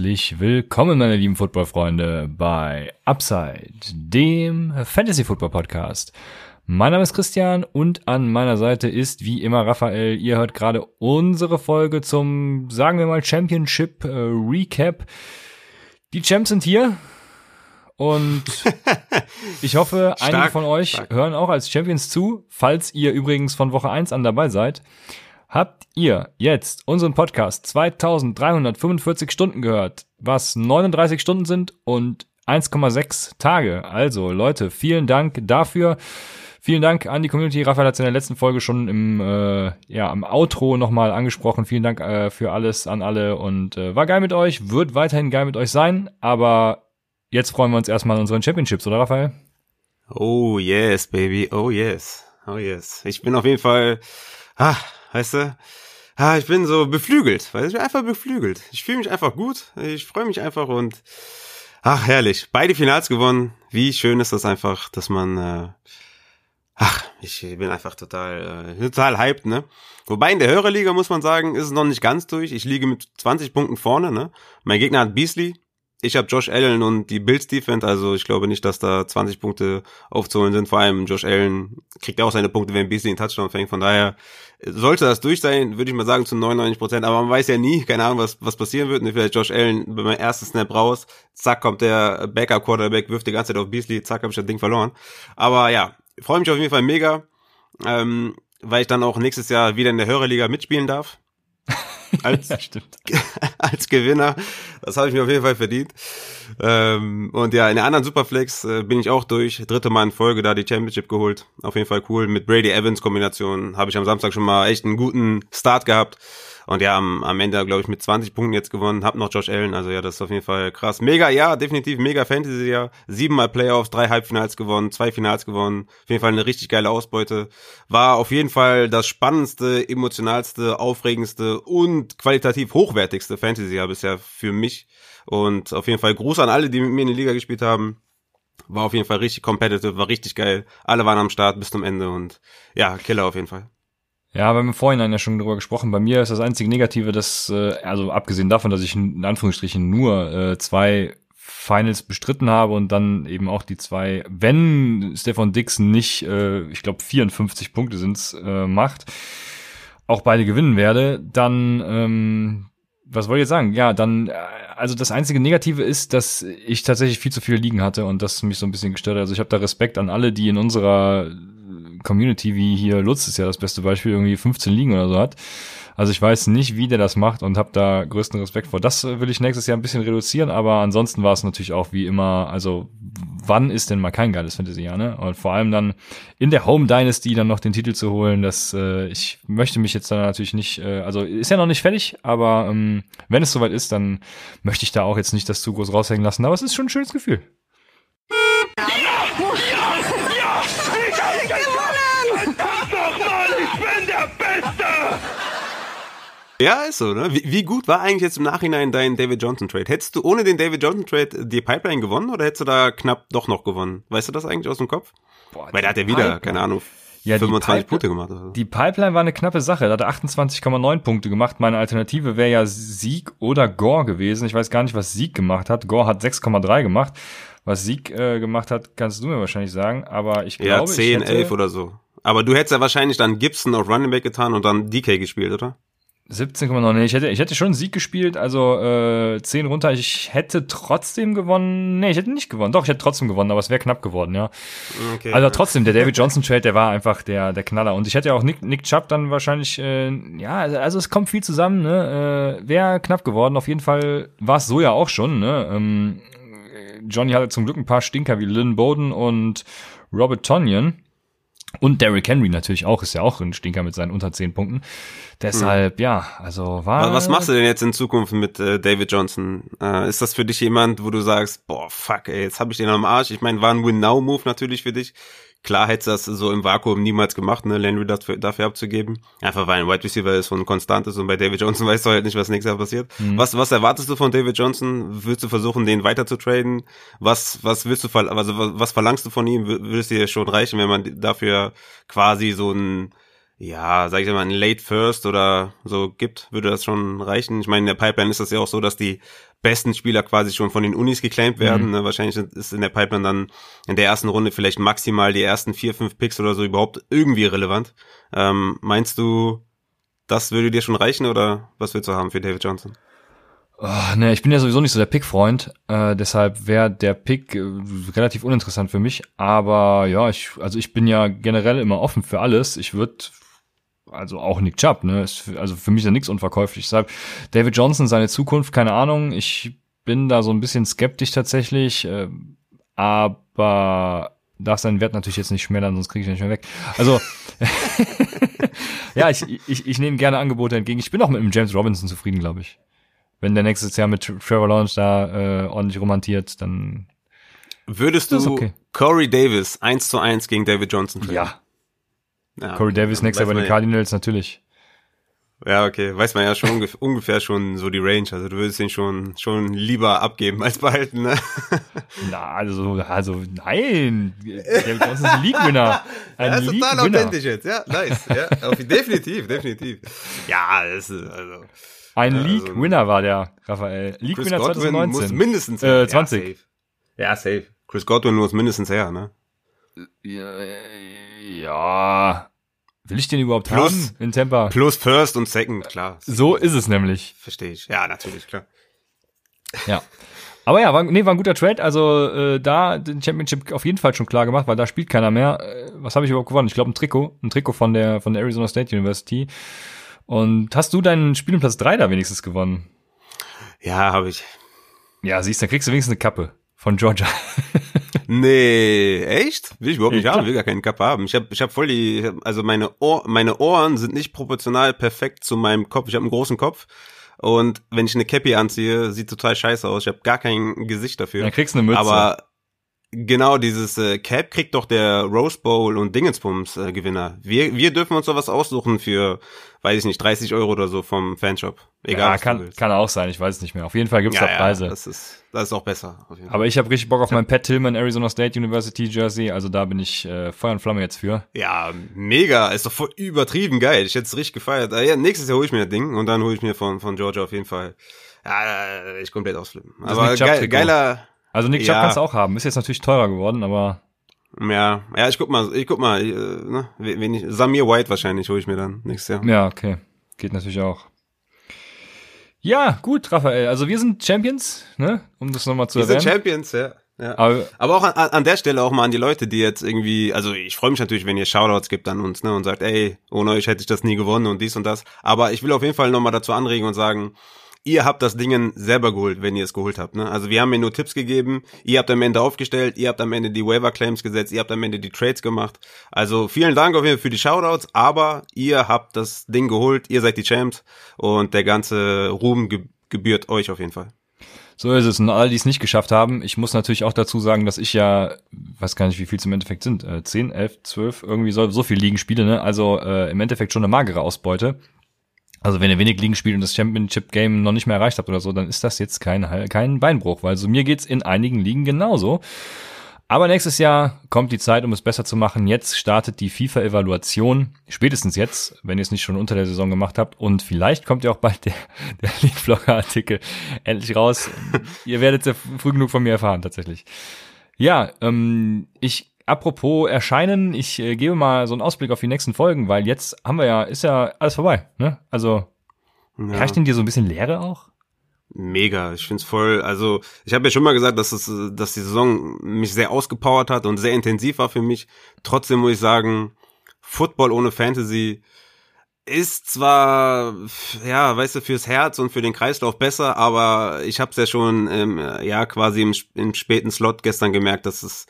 herzlich willkommen, meine lieben Footballfreunde, bei Upside, dem Fantasy Football Podcast. Mein Name ist Christian und an meiner Seite ist wie immer Raphael. Ihr hört gerade unsere Folge zum, sagen wir mal, Championship äh, Recap. Die Champs sind hier und ich hoffe, Stark, einige von euch stark. hören auch als Champions zu, falls ihr übrigens von Woche 1 an dabei seid. Habt ihr jetzt unseren Podcast 2345 Stunden gehört, was 39 Stunden sind und 1,6 Tage. Also Leute, vielen Dank dafür. Vielen Dank an die Community. Raphael hat es in der letzten Folge schon im, äh, ja, am Outro nochmal angesprochen. Vielen Dank äh, für alles an alle und äh, war geil mit euch, wird weiterhin geil mit euch sein, aber jetzt freuen wir uns erstmal an unseren Championships, oder Raphael? Oh yes, baby. Oh yes. Oh yes. Ich bin auf jeden Fall, ah, weißt du, ah, ich bin so beflügelt, weil ich bin einfach beflügelt. Ich fühle mich einfach gut. Ich freue mich einfach und ach, herrlich. Beide Finals gewonnen. Wie schön ist das einfach, dass man, äh, ach, ich bin einfach total, äh, total hyped, ne? Wobei in der Hörerliga muss man sagen, ist es noch nicht ganz durch. Ich liege mit 20 Punkten vorne, ne? Mein Gegner hat Beasley, ich habe Josh Allen und die Bills Defense, also ich glaube nicht, dass da 20 Punkte aufzuholen sind. Vor allem Josh Allen kriegt auch seine Punkte, wenn Beasley einen Touchdown fängt. Von daher sollte das durch sein, würde ich mal sagen zu 99 Prozent. Aber man weiß ja nie, keine Ahnung, was was passieren wird. Und vielleicht Josh Allen bei meinem ersten Snap raus, zack kommt der Backup Quarterback, wirft die ganze Zeit auf Beasley, zack habe ich das Ding verloren. Aber ja, freue mich auf jeden Fall mega, ähm, weil ich dann auch nächstes Jahr wieder in der Hörerliga mitspielen darf. Als, Ja, stimmt. als Gewinner. Das habe ich mir auf jeden Fall verdient. Ähm, und ja, in der anderen Superflex äh, bin ich auch durch. Dritte Mal in Folge da die Championship geholt. Auf jeden Fall cool. Mit Brady Evans Kombination habe ich am Samstag schon mal echt einen guten Start gehabt. Und ja, am, am Ende, glaube ich, mit 20 Punkten jetzt gewonnen. Hab noch Josh Allen. Also ja, das ist auf jeden Fall krass. Mega, ja, definitiv mega Fantasy, ja. Siebenmal Playoffs, drei Halbfinals gewonnen, zwei Finals gewonnen. Auf jeden Fall eine richtig geile Ausbeute. War auf jeden Fall das spannendste, emotionalste, aufregendste und qualitativ hochwertigste Fantasy-Jahr bisher für mich. Und auf jeden Fall Gruß an alle, die mit mir in der Liga gespielt haben. War auf jeden Fall richtig competitive, war richtig geil. Alle waren am Start bis zum Ende und ja, Killer auf jeden Fall. Ja, wir haben im Vorhinein ja schon drüber gesprochen. Bei mir ist das einzige Negative, dass, äh, also abgesehen davon, dass ich in Anführungsstrichen nur äh, zwei Finals bestritten habe und dann eben auch die zwei, wenn Stefan Dixon nicht, äh, ich glaube 54 Punkte sind's, äh, macht, auch beide gewinnen werde, dann, ähm, was wollte ich jetzt sagen? Ja, dann, äh, also das einzige Negative ist, dass ich tatsächlich viel zu viel liegen hatte und das mich so ein bisschen gestört hat. Also ich habe da Respekt an alle, die in unserer Community, wie hier Lutz ist ja das beste Beispiel, irgendwie 15 liegen oder so hat. Also ich weiß nicht, wie der das macht und habe da größten Respekt vor. Das äh, will ich nächstes Jahr ein bisschen reduzieren, aber ansonsten war es natürlich auch wie immer, also wann ist denn mal kein geiles Fantasy-Jahr, ne? Und vor allem dann in der Home Dynasty dann noch den Titel zu holen, das, äh, ich möchte mich jetzt dann natürlich nicht, äh, also ist ja noch nicht fertig, aber ähm, wenn es soweit ist, dann möchte ich da auch jetzt nicht das zu groß raushängen lassen, aber es ist schon ein schönes Gefühl. Ja, ist so, ne? Wie, wie gut war eigentlich jetzt im Nachhinein dein David Johnson Trade? Hättest du ohne den David Johnson Trade die Pipeline gewonnen oder hättest du da knapp doch noch gewonnen? Weißt du das eigentlich aus dem Kopf? Boah, Weil der hat ja die wieder, Pipeline. keine Ahnung, Ja, die 25 Pipe- Punkte gemacht. Oder so. Die Pipeline war eine knappe Sache. Da hat er 28,9 Punkte gemacht. Meine Alternative wäre ja Sieg oder Gore gewesen. Ich weiß gar nicht, was Sieg gemacht hat. Gore hat 6,3 gemacht. Was Sieg äh, gemacht hat, kannst du mir wahrscheinlich sagen. Aber ich Ja, glaube, 10, ich hätte 11 oder so. Aber du hättest ja wahrscheinlich dann Gibson auf Running Back getan und dann DK gespielt, oder? 17,9. Nee, ich hätte, ich hätte schon Sieg gespielt, also äh, 10 runter. Ich hätte trotzdem gewonnen. Nee, ich hätte nicht gewonnen. Doch, ich hätte trotzdem gewonnen, aber es wäre knapp geworden, ja. Okay. Also trotzdem, der David Johnson Trade, der war einfach der der Knaller. Und ich hätte ja auch Nick, Nick Chubb dann wahrscheinlich, äh, ja, also es kommt viel zusammen, ne? Äh, wäre knapp geworden. Auf jeden Fall war es so ja auch schon, ne? Ähm, Johnny hatte zum Glück ein paar Stinker wie Lynn Bowden und Robert Tonyan. Und Derrick Henry natürlich auch, ist ja auch ein Stinker mit seinen unter 10 Punkten. Deshalb, ja, also war. Was, was machst du denn jetzt in Zukunft mit äh, David Johnson? Äh, ist das für dich jemand, wo du sagst, boah, fuck, ey, jetzt habe ich den am Arsch? Ich meine, war ein Win-Now-Move natürlich für dich. Klar hättest du das so im Vakuum niemals gemacht, ne, Landry dafür, dafür abzugeben. Einfach weil ein Wide Receiver ist und konstant ist und bei David Johnson weißt du halt nicht, was nächstes Jahr passiert. Was, was erwartest du von David Johnson? Willst du versuchen, den weiter zu traden? Was, was willst du, also was, was verlangst du von ihm? Will- Würde es dir schon reichen, wenn man dafür quasi so ein, ja, sag ich mal, ein Late First oder so gibt, würde das schon reichen. Ich meine, in der Pipeline ist das ja auch so, dass die besten Spieler quasi schon von den Unis geclaimed werden. Mhm. Ne? Wahrscheinlich ist in der Pipeline dann in der ersten Runde vielleicht maximal die ersten vier, fünf Picks oder so überhaupt irgendwie relevant. Ähm, meinst du, das würde dir schon reichen oder was willst du haben für David Johnson? Oh, ne, ich bin ja sowieso nicht so der Pick-Freund, äh, deshalb wäre der Pick äh, relativ uninteressant für mich. Aber ja, ich, also ich bin ja generell immer offen für alles. Ich würde also auch Nick Chubb, ne? Ist für, also für mich ist ja nichts unverkäuflich. Deshalb David Johnson, seine Zukunft, keine Ahnung. Ich bin da so ein bisschen skeptisch tatsächlich, äh, aber darf seinen Wert natürlich jetzt nicht schmälern, sonst kriege ich ihn nicht mehr weg. Also ja, ich, ich, ich nehme gerne Angebote entgegen. Ich bin auch mit dem James Robinson zufrieden, glaube ich. Wenn der nächstes Jahr mit Trevor Lawrence da äh, ordentlich romantiert, dann Würdest du okay. Corey Davis eins zu eins gegen David Johnson traden? Ja, ja, Corey Davis nächstes Jahr bei den Cardinals, natürlich. Ja, okay. Weiß man ja schon ungefähr schon so die Range. Also du würdest ihn schon, schon lieber abgeben als behalten, ne? Na, also, also, nein. David Johnson ist ein League-Winner. Ein ja, ist total authentisch jetzt. Ja, nice. Ja, auf, definitiv, definitiv. Ja, das ist, also. Ein also, League-Winner war der, Raphael. League-Winner 2019. Muss mindestens her. Äh, 20. Ja, safe. Ja, safe. Chris Godwin muss mindestens her, ne? Ja, ja, Will ich den überhaupt plus, haben in Tampa? Plus First und Second, klar. So ist es nämlich. Verstehe ich. Ja, natürlich, klar. Ja. Aber ja, war, nee, war ein guter Trade. Also äh, da den Championship auf jeden Fall schon klar gemacht, weil da spielt keiner mehr. Äh, was habe ich überhaupt gewonnen? Ich glaube ein Trikot, ein Trikot von der von der Arizona State University. Und hast du deinen Spielplatz 3 da wenigstens gewonnen? Ja, habe ich. Ja, siehst, dann kriegst du wenigstens eine Kappe von Georgia. nee, echt? Will ich überhaupt nicht ja, haben, will gar keinen Cup haben. Ich habe ich hab voll die, also meine, Ohr, meine Ohren sind nicht proportional perfekt zu meinem Kopf. Ich habe einen großen Kopf. Und wenn ich eine Cappy anziehe, sieht total scheiße aus. Ich habe gar kein Gesicht dafür. Dann kriegst du eine Mütze. Aber Genau, dieses äh, Cap kriegt doch der Rose Bowl und Dingensbums äh, Gewinner. Wir, wir dürfen uns sowas aussuchen für, weiß ich nicht, 30 Euro oder so vom Fanshop. Egal. Ja, kann, kann auch sein, ich weiß es nicht mehr. Auf jeden Fall gibt's ja, da Preise. Ja, das ist, das ist auch besser. Aber ich habe richtig Bock auf mein Pat Tillman Arizona State University Jersey, also da bin ich äh, Feuer und Flamme jetzt für. Ja, mega, ist doch voll übertrieben geil. Ich hätte es richtig gefeiert. Äh, ja, nächstes Jahr hole ich mir das Ding und dann hole ich mir von, von Georgia auf jeden Fall. Ja, ich komplett ausflippen. Aber geil, geiler also Nick Chubb ja. kannst du auch haben. Ist jetzt natürlich teurer geworden, aber. Ja, ja, ich guck mal, ich guck mal, äh, ne, wen ich, Samir White wahrscheinlich hole ich mir dann nächstes Jahr. Ja, okay. Geht natürlich auch. Ja, gut, Raphael. Also wir sind Champions, ne? Um das nochmal zu wir erwähnen. Wir sind Champions, ja. Ja. Aber, Aber auch an, an der Stelle auch mal an die Leute, die jetzt irgendwie, also ich freue mich natürlich, wenn ihr Shoutouts gibt an uns, ne, und sagt, ey, ohne euch hätte ich das nie gewonnen und dies und das. Aber ich will auf jeden Fall nochmal dazu anregen und sagen, ihr habt das Ding selber geholt, wenn ihr es geholt habt. Ne? Also wir haben mir nur Tipps gegeben, ihr habt am Ende aufgestellt, ihr habt am Ende die Waiver Claims gesetzt, ihr habt am Ende die Trades gemacht. Also vielen Dank auf jeden Fall für die Shoutouts, aber ihr habt das Ding geholt, ihr seid die Champs und der ganze Ruhm gebührt euch auf jeden Fall. So ist es. Und alle, die es nicht geschafft haben, ich muss natürlich auch dazu sagen, dass ich ja, weiß gar nicht, wie viel es im Endeffekt sind, äh, 10, 11, 12, irgendwie so, so viel Ligen spiele, ne? Also äh, im Endeffekt schon eine magere Ausbeute. Also wenn ihr wenig Ligen spielt und das Championship Game noch nicht mehr erreicht habt oder so, dann ist das jetzt kein, kein Beinbruch, weil so mir geht's in einigen Ligen genauso. Aber nächstes Jahr kommt die Zeit, um es besser zu machen. Jetzt startet die FIFA-Evaluation, spätestens jetzt, wenn ihr es nicht schon unter der Saison gemacht habt. Und vielleicht kommt ja auch bald der, der League-Vlogger-Artikel endlich raus. ihr werdet ja früh genug von mir erfahren, tatsächlich. Ja, ähm, ich apropos erscheinen, ich äh, gebe mal so einen Ausblick auf die nächsten Folgen, weil jetzt haben wir ja, ist ja alles vorbei, ne? Also, ja. herrscht denn dir so ein bisschen Leere auch? Mega, ich find's voll, also ich habe ja schon mal gesagt, dass es, dass die Saison mich sehr ausgepowert hat und sehr intensiv war für mich. Trotzdem muss ich sagen, Football ohne Fantasy ist zwar, ja, weißt du, fürs Herz und für den Kreislauf besser, aber ich habe es ja schon, ähm, ja, quasi im, im späten Slot gestern gemerkt, dass es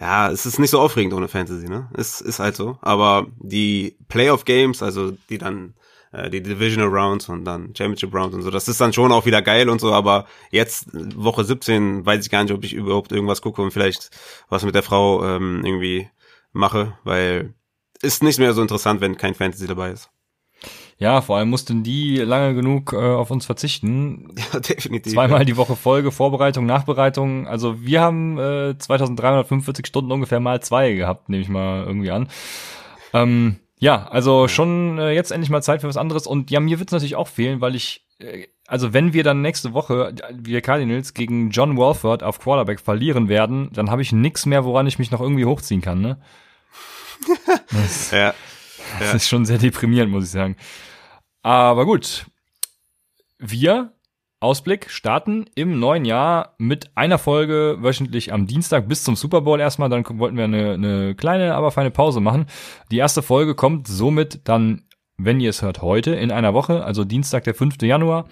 ja, es ist nicht so aufregend ohne Fantasy, ne? Es ist halt so. Aber die Playoff Games, also die dann äh, die Divisional Rounds und dann Championship Rounds und so, das ist dann schon auch wieder geil und so, aber jetzt Woche 17 weiß ich gar nicht, ob ich überhaupt irgendwas gucke und vielleicht was mit der Frau ähm, irgendwie mache, weil ist nicht mehr so interessant, wenn kein Fantasy dabei ist. Ja, vor allem mussten die lange genug äh, auf uns verzichten. Ja, definitiv. Zweimal ja. die Woche Folge, Vorbereitung, Nachbereitung. Also wir haben äh, 2345 Stunden ungefähr mal zwei gehabt, nehme ich mal irgendwie an. Ähm, Ja, also schon äh, jetzt endlich mal Zeit für was anderes. Und ja, mir wird es natürlich auch fehlen, weil ich, äh, also wenn wir dann nächste Woche, wir Cardinals, gegen John Walford auf Quarterback verlieren werden, dann habe ich nix mehr, woran ich mich noch irgendwie hochziehen kann, ne? Ja, das ja. ist schon sehr deprimierend, muss ich sagen. Aber gut. Wir Ausblick starten im neuen Jahr mit einer Folge wöchentlich am Dienstag bis zum Super Bowl erstmal. Dann wollten wir eine, eine kleine, aber feine Pause machen. Die erste Folge kommt somit dann, wenn ihr es hört, heute in einer Woche, also Dienstag, der 5. Januar.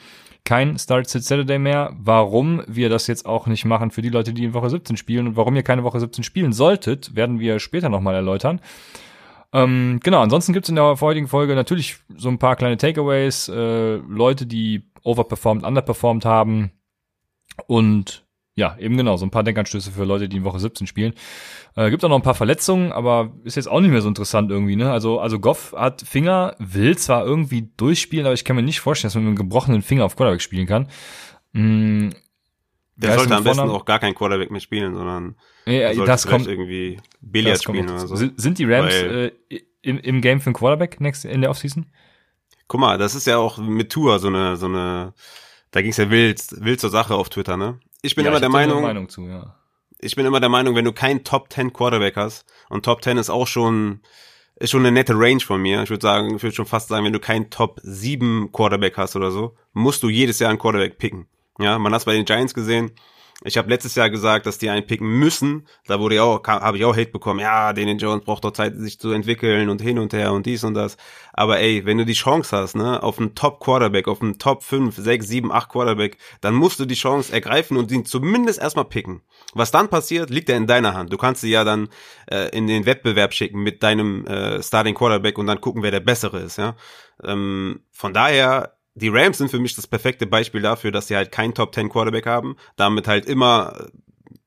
Kein Start Sit Saturday mehr. Warum wir das jetzt auch nicht machen für die Leute, die in Woche 17 spielen und warum ihr keine Woche 17 spielen solltet, werden wir später nochmal erläutern. Ähm, genau, ansonsten gibt's in der heutigen Folge natürlich so ein paar kleine Takeaways, äh, Leute, die overperformed, underperformed haben und ja, eben genau, so ein paar Denkanstöße für Leute, die in Woche 17 spielen. Äh, gibt auch noch ein paar Verletzungen, aber ist jetzt auch nicht mehr so interessant irgendwie, ne? Also, also Goff hat Finger, will zwar irgendwie durchspielen, aber ich kann mir nicht vorstellen, dass man mit einem gebrochenen Finger auf Quarterback spielen kann. Mm, der sollte am besten auch gar kein Quarterback mehr spielen, sondern ja, das kommt irgendwie Billard spielen oder so. Sind die Rams äh, im, im Game für einen Quarterback next, in der Offseason? Guck mal, das ist ja auch mit Tour so eine, so eine, da ging's ja wild, wild zur Sache auf Twitter, ne? Ich bin ja, immer ich der Meinung, Meinung zu, ja. ich bin immer der Meinung, wenn du keinen Top 10 Quarterback hast, und Top 10 ist auch schon, ist schon eine nette Range von mir. Ich würde sagen, ich würde schon fast sagen, wenn du keinen Top 7 Quarterback hast oder so, musst du jedes Jahr einen Quarterback picken. Ja, man hat es bei den Giants gesehen. Ich habe letztes Jahr gesagt, dass die einen picken müssen. Da wurde ja auch, habe ich auch Hate bekommen. Ja, Daniel Jones braucht doch Zeit, sich zu entwickeln und hin und her und dies und das. Aber ey, wenn du die Chance hast, ne, auf einen Top Quarterback, auf einen Top 5, 6, 7, 8 Quarterback, dann musst du die Chance ergreifen und ihn zumindest erstmal picken. Was dann passiert, liegt ja in deiner Hand. Du kannst sie ja dann äh, in den Wettbewerb schicken mit deinem äh, Starting Quarterback und dann gucken, wer der bessere ist, ja. Ähm, von daher die Rams sind für mich das perfekte Beispiel dafür, dass sie halt keinen Top 10 Quarterback haben, damit halt immer äh,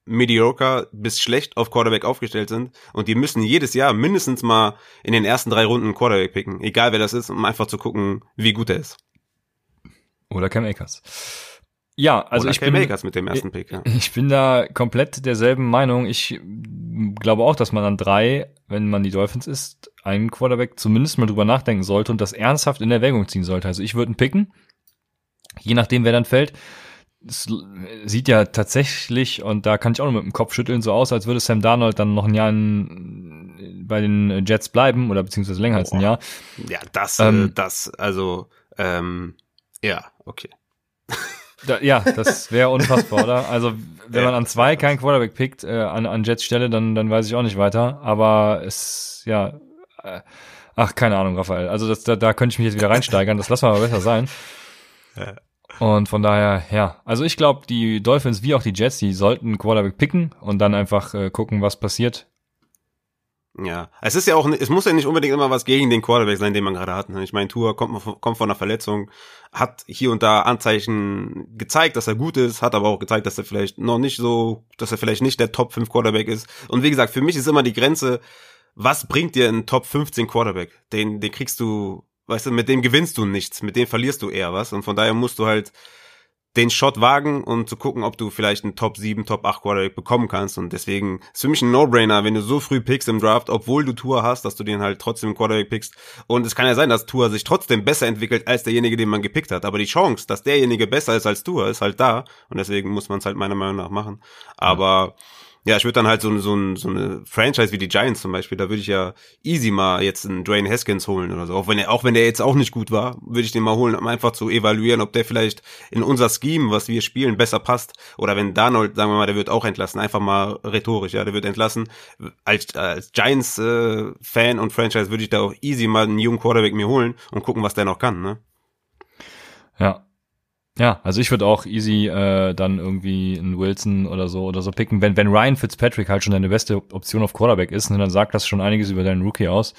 mediocre bis schlecht auf Quarterback aufgestellt sind und die müssen jedes Jahr mindestens mal in den ersten drei Runden Quarterback picken, egal wer das ist, um einfach zu gucken, wie gut er ist. Oder Cam Akers. Ja, also Oder ich Cam bin, Akers mit dem ersten Pick. Ja. Ich bin da komplett derselben Meinung. Ich glaube auch, dass man an drei, wenn man die Dolphins ist, einen Quarterback zumindest mal drüber nachdenken sollte und das ernsthaft in Erwägung ziehen sollte. Also ich würde ihn picken, je nachdem, wer dann fällt. Es sieht ja tatsächlich, und da kann ich auch nur mit dem Kopf schütteln, so aus, als würde Sam Darnold dann noch ein Jahr in, bei den Jets bleiben oder beziehungsweise länger als ein Jahr. Ja, das, ähm, das, also, ähm, ja, okay. Da, ja, das wäre unfassbar, oder? Also, wenn man an zwei keinen Quarterback pickt, äh, an, an Jets Stelle, dann, dann weiß ich auch nicht weiter. Aber es, ja, äh, ach, keine Ahnung, Raphael. Also das, da, da könnte ich mich jetzt wieder reinsteigern. Das lassen wir mal besser sein. Und von daher, ja. Also ich glaube, die Dolphins wie auch die Jets, die sollten Quarterback picken und dann einfach äh, gucken, was passiert. Ja, es ist ja auch, es muss ja nicht unbedingt immer was gegen den Quarterback sein, den man gerade hat. Ne? Ich meine, Tour kommt, kommt von einer Verletzung, hat hier und da Anzeichen gezeigt, dass er gut ist, hat aber auch gezeigt, dass er vielleicht noch nicht so, dass er vielleicht nicht der Top 5 Quarterback ist. Und wie gesagt, für mich ist immer die Grenze, was bringt dir ein Top 15 Quarterback? Den, den kriegst du, weißt du, mit dem gewinnst du nichts, mit dem verlierst du eher was. Und von daher musst du halt den Shot wagen und zu gucken, ob du vielleicht einen Top 7, Top 8 Quarterback bekommen kannst. Und deswegen ist für mich ein No-Brainer, wenn du so früh pickst im Draft, obwohl du Tour hast, dass du den halt trotzdem Quarterback pickst. Und es kann ja sein, dass Tour sich trotzdem besser entwickelt als derjenige, den man gepickt hat. Aber die Chance, dass derjenige besser ist als Tour, ist halt da. Und deswegen muss man es halt meiner Meinung nach machen. Aber ja, ich würde dann halt so, so, so eine Franchise wie die Giants zum Beispiel, da würde ich ja easy mal jetzt einen Dwayne Haskins holen oder so. Auch wenn er, auch wenn der jetzt auch nicht gut war, würde ich den mal holen, um einfach zu evaluieren, ob der vielleicht in unser Scheme, was wir spielen, besser passt. Oder wenn Darnold, sagen wir mal, der wird auch entlassen, einfach mal rhetorisch, ja, der wird entlassen. Als, als Giants-Fan äh, und Franchise würde ich da auch easy mal einen jungen Quarterback mir holen und gucken, was der noch kann, ne? Ja, ja, also ich würde auch easy äh, dann irgendwie einen Wilson oder so oder so picken. Wenn, wenn Ryan Fitzpatrick halt schon deine beste Option auf Quarterback ist, ne, dann sagt das schon einiges über deinen Rookie aus.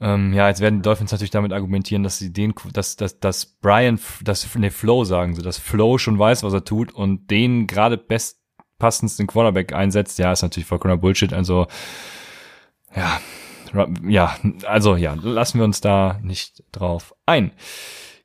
Ähm, ja, jetzt werden die Dolphins natürlich damit argumentieren, dass sie den, dass, dass, dass Brian, dass, ne, Flow sagen sie, dass Flow schon weiß, was er tut und den gerade bestpassendsten Quarterback einsetzt. Ja, ist natürlich vollkommener Bullshit. Also, ja, ja, also ja, lassen wir uns da nicht drauf ein.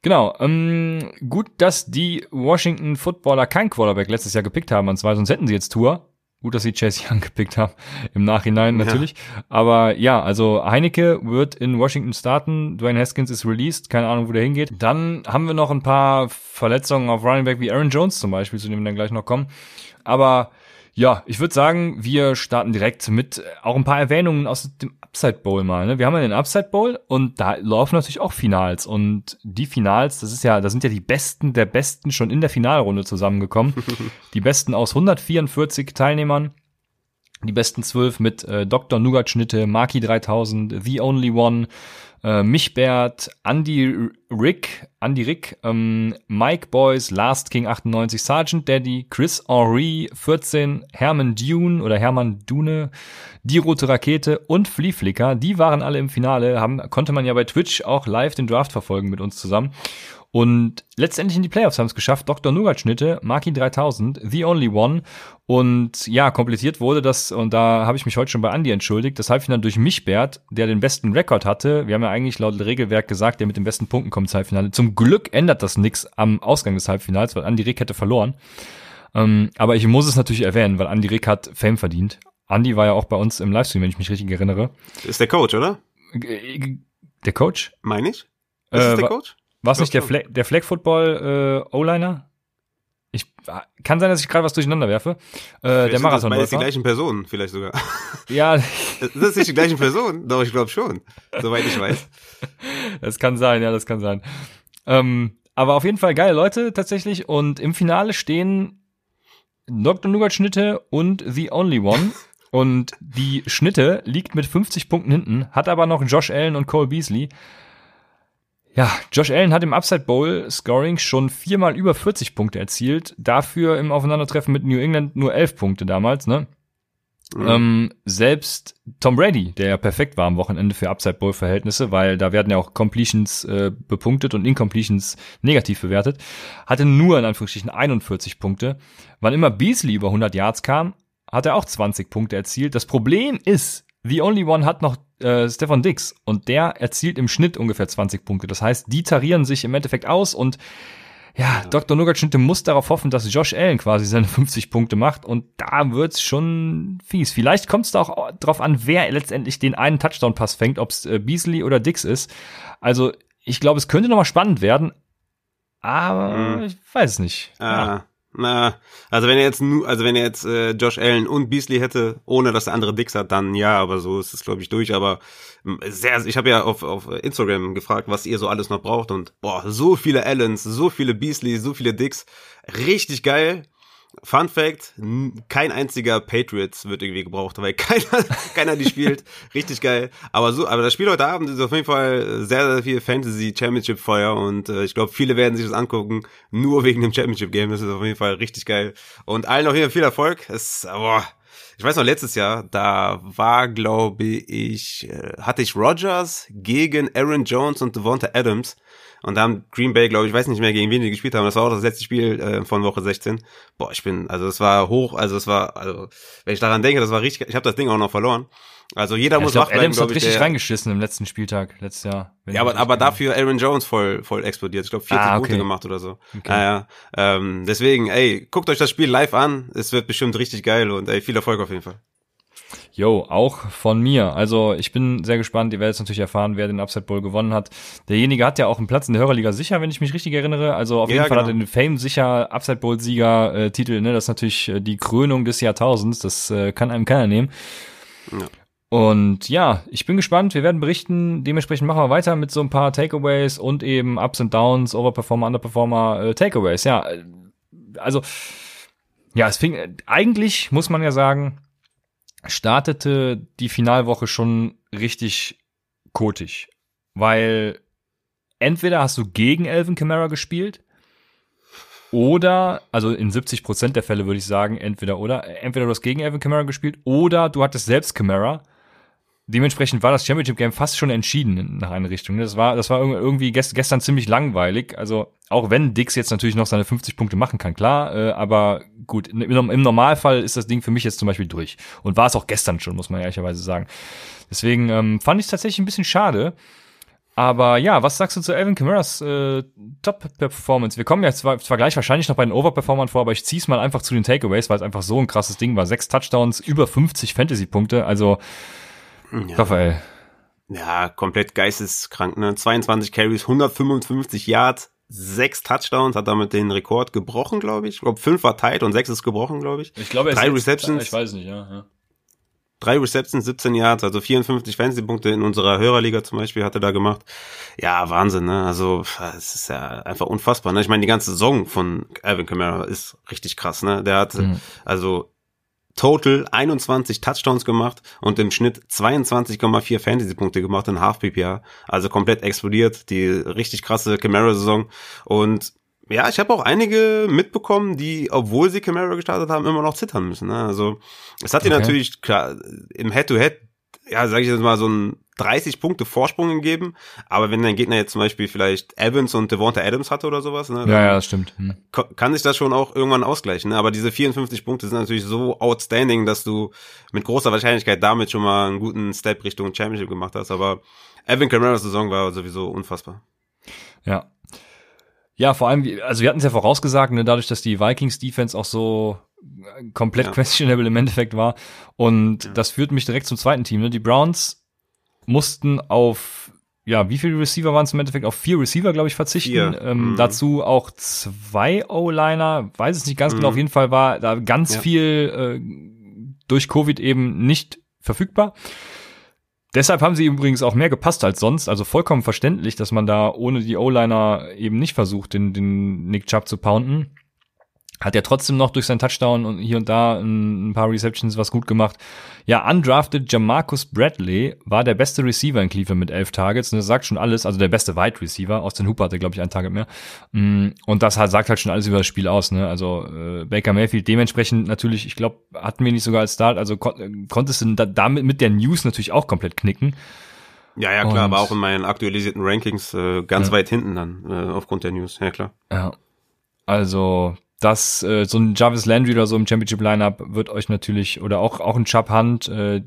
Genau. Ähm, gut, dass die Washington Footballer kein Quarterback letztes Jahr gepickt haben, und zwar sonst hätten sie jetzt Tour. Gut, dass sie Chase Young gepickt haben. Im Nachhinein natürlich. Ja. Aber ja, also Heineke wird in Washington starten. Dwayne Haskins ist released. Keine Ahnung, wo der hingeht. Dann haben wir noch ein paar Verletzungen auf Running Back wie Aaron Jones zum Beispiel, zu dem wir dann gleich noch kommen. Aber ja, ich würde sagen, wir starten direkt mit auch ein paar Erwähnungen aus dem Upside Bowl mal. Ne? Wir haben ja den Upside Bowl und da laufen natürlich auch Finals. Und die Finals, das ist ja, da sind ja die Besten der Besten schon in der Finalrunde zusammengekommen. die Besten aus 144 Teilnehmern. Die besten zwölf mit äh, Dr. Nougat-Schnitte, Maki 3000, The Only One, äh, Michbert, Andy Rick, Andy Rick, ähm, Mike Boys, Last King 98, Sergeant Daddy, Chris Henry 14, Herman Dune oder Hermann Dune, Die Rote Rakete und Flea Flicker, die waren alle im Finale, haben, konnte man ja bei Twitch auch live den Draft verfolgen mit uns zusammen. Und letztendlich in die Playoffs haben es geschafft. Dr. Nougat-Schnitte, Maki 3000, The Only One. Und ja, kompliziert wurde das, und da habe ich mich heute schon bei Andy entschuldigt, das Halbfinale durch Michbert, der den besten Rekord hatte. Wir haben ja eigentlich laut Regelwerk gesagt, der mit den besten Punkten kommt ins Halbfinale. Zum Glück ändert das nichts am Ausgang des Halbfinals, weil Andy Rick hätte verloren. Ähm, aber ich muss es natürlich erwähnen, weil Andy Rick hat Fame verdient. Andy war ja auch bei uns im Livestream, wenn ich mich richtig erinnere. Ist der Coach, oder? Der Coach? Meine ich? Ist äh, der Coach? War es nicht der, Flag, der Flag Football äh, O-Liner? Ich kann sein, dass ich gerade was durcheinander werfe. Äh, der Marathon. Das die gleichen Personen, vielleicht sogar. Ja. das ist nicht die gleichen Personen, doch ich glaube schon, soweit ich weiß. Das kann sein, ja, das kann sein. Ähm, aber auf jeden Fall geile Leute tatsächlich und im Finale stehen Dr. Nougat Schnitte und The Only One. und die Schnitte liegt mit 50 Punkten hinten, hat aber noch Josh Allen und Cole Beasley. Ja, Josh Allen hat im Upside Bowl Scoring schon viermal über 40 Punkte erzielt. Dafür im Aufeinandertreffen mit New England nur 11 Punkte damals, ne? Mhm. Ähm, selbst Tom Brady, der ja perfekt war am Wochenende für Upside Bowl Verhältnisse, weil da werden ja auch Completions äh, bepunktet und Incompletions negativ bewertet, hatte nur in Anführungsstrichen 41 Punkte. Wann immer Beasley über 100 Yards kam, hat er auch 20 Punkte erzielt. Das Problem ist, The Only One hat noch äh, Stefan Dix und der erzielt im Schnitt ungefähr 20 Punkte. Das heißt, die tarieren sich im Endeffekt aus und ja, ja. Dr. Nougat-Schnitte muss darauf hoffen, dass Josh Allen quasi seine 50 Punkte macht und da wird's schon fies. Vielleicht kommt es da auch drauf an, wer letztendlich den einen Touchdown-Pass fängt, ob's äh, Beasley oder Dix ist. Also ich glaube, es könnte nochmal spannend werden, aber mhm. ich weiß es nicht. Ah. Ja. Na, also wenn er jetzt nu, also wenn er jetzt äh, Josh Allen und Beasley hätte, ohne dass der andere Dix hat, dann ja, aber so ist es glaube ich durch. Aber sehr, ich habe ja auf, auf Instagram gefragt, was ihr so alles noch braucht und boah, so viele Allens, so viele Beasley, so viele Dicks, richtig geil. Fun Fact, kein einziger Patriots wird irgendwie gebraucht, weil keiner, keiner die spielt. Richtig geil. Aber so, aber das Spiel heute Abend ist auf jeden Fall sehr, sehr viel Fantasy Championship Feuer und äh, ich glaube, viele werden sich das angucken, nur wegen dem Championship Game. Das ist auf jeden Fall richtig geil. Und allen noch hier viel Erfolg. Es, boah, ich weiß noch, letztes Jahr, da war, glaube ich, äh, hatte ich Rogers gegen Aaron Jones und Devonta Adams. Und da haben Green Bay, glaube ich, weiß nicht mehr, gegen wen die gespielt haben. Das war auch das letzte Spiel äh, von Woche 16. Boah, ich bin, also es war hoch, also es war, also wenn ich daran denke, das war richtig, ich habe das Ding auch noch verloren. Also jeder ja, muss wach bleiben, Adams hat richtig der, reingeschissen im letzten Spieltag, letztes Jahr. Ja, aber, aber dafür Aaron Jones voll, voll explodiert. Ich glaube, 40 ah, okay. Punkte gemacht oder so. Okay. Ah, ja. ähm, deswegen, ey, guckt euch das Spiel live an. Es wird bestimmt richtig geil und ey, viel Erfolg auf jeden Fall. Jo, auch von mir. Also ich bin sehr gespannt. Ihr werdet natürlich erfahren, wer den Upside Bowl gewonnen hat. Derjenige hat ja auch einen Platz in der Hörerliga sicher, wenn ich mich richtig erinnere. Also auf ja, jeden Fall genau. hat er den Fame sicher Upside Bowl Sieger äh, Titel. Ne? Das ist natürlich äh, die Krönung des Jahrtausends. Das äh, kann einem keiner nehmen. Ja. Und ja, ich bin gespannt. Wir werden berichten. Dementsprechend machen wir weiter mit so ein paar Takeaways und eben Ups und Downs, Overperformer, Underperformer, äh, Takeaways. Ja, äh, also ja, es fing eigentlich muss man ja sagen startete die Finalwoche schon richtig kotig, weil entweder hast du gegen Elvin Kamara gespielt oder, also in 70 Prozent der Fälle würde ich sagen, entweder oder, entweder du hast gegen Elvin Kamara gespielt oder du hattest selbst Kamara dementsprechend war das Championship Game fast schon entschieden nach einer Richtung. Das war, das war irgendwie gestern ziemlich langweilig. Also auch wenn Dix jetzt natürlich noch seine 50 Punkte machen kann, klar. Äh, aber gut, im, im Normalfall ist das Ding für mich jetzt zum Beispiel durch. Und war es auch gestern schon, muss man ehrlicherweise sagen. Deswegen ähm, fand ich es tatsächlich ein bisschen schade. Aber ja, was sagst du zu Alvin Kamara's äh, Top-Performance? Wir kommen ja zwar, zwar gleich wahrscheinlich noch bei den Overperformern vor, aber ich zieh's mal einfach zu den Takeaways, weil es einfach so ein krasses Ding war. Sechs Touchdowns, über 50 Fantasy-Punkte, also ja. Raphael. Ja, komplett geisteskrank, ne? 22 Carries, 155 Yards, sechs Touchdowns, hat damit den Rekord gebrochen, glaube ich. Ich glaube, fünf war tight und sechs ist gebrochen, glaube ich. Ich glaube, drei Receptions. Ich weiß nicht, ja. ja. Drei Receptions, 17 Yards, also 54 Fantasy-Punkte in unserer Hörerliga zum Beispiel hat er da gemacht. Ja, Wahnsinn, ne? Also, es ist ja einfach unfassbar, ne? Ich meine, die ganze Saison von Alvin Kamara ist richtig krass, ne? Der hat, mhm. also, total 21 Touchdowns gemacht und im Schnitt 22,4 Fantasy-Punkte gemacht in Half PPA. Also komplett explodiert, die richtig krasse Camara-Saison. Und ja, ich habe auch einige mitbekommen, die, obwohl sie Camara gestartet haben, immer noch zittern müssen. Ne? Also es hat okay. dir natürlich klar im Head-to-Head, -Head, ja, sage ich jetzt mal so ein 30 Punkte Vorsprung gegeben, aber wenn dein Gegner jetzt zum Beispiel vielleicht Evans und Devonta Adams hatte oder sowas, ne, ja, ja, das stimmt. Hm. kann sich das schon auch irgendwann ausgleichen. Ne? Aber diese 54 Punkte sind natürlich so outstanding, dass du mit großer Wahrscheinlichkeit damit schon mal einen guten Step Richtung Championship gemacht hast. Aber Evan Kamara's Saison war sowieso unfassbar. Ja. Ja, vor allem, also wir hatten es ja vorausgesagt, ne, dadurch, dass die Vikings Defense auch so komplett ja. questionable im Endeffekt war. Und ja. das führt mich direkt zum zweiten Team. Ne? Die Browns mussten auf ja, wie viele Receiver waren es im Endeffekt? Auf vier Receiver, glaube ich, verzichten. Ähm, mhm. Dazu auch zwei O-Liner, weiß es nicht ganz genau. mhm. genau. Auf jeden Fall war da ganz ja. viel äh, durch Covid eben nicht verfügbar. Deshalb haben sie übrigens auch mehr gepasst als sonst. Also vollkommen verständlich, dass man da ohne die O-Liner eben nicht versucht, den, den Nick Chubb zu pounden hat er trotzdem noch durch seinen Touchdown und hier und da ein, paar Receptions was gut gemacht. Ja, undrafted Jamarcus Bradley war der beste Receiver in Cleveland mit elf Targets. Und das sagt schon alles, also der beste Wide Receiver. Austin Hooper hatte, glaube ich, ein Target mehr. Mm, und das sagt halt schon alles über das Spiel aus. Ne? Also äh, Baker Mayfield dementsprechend natürlich, ich glaube, hatten wir nicht sogar als Start, also kon konntest du da, damit mit der News natürlich auch komplett knicken. Ja, ja, klar, und, aber auch in meinen aktualisierten Rankings äh, ganz ja. weit hinten dann, äh, aufgrund der News, ja klar. Ja. Also dass äh, so ein Jarvis Landry oder so im Championship Lineup wird euch natürlich oder auch auch ein Chubb Hunt äh,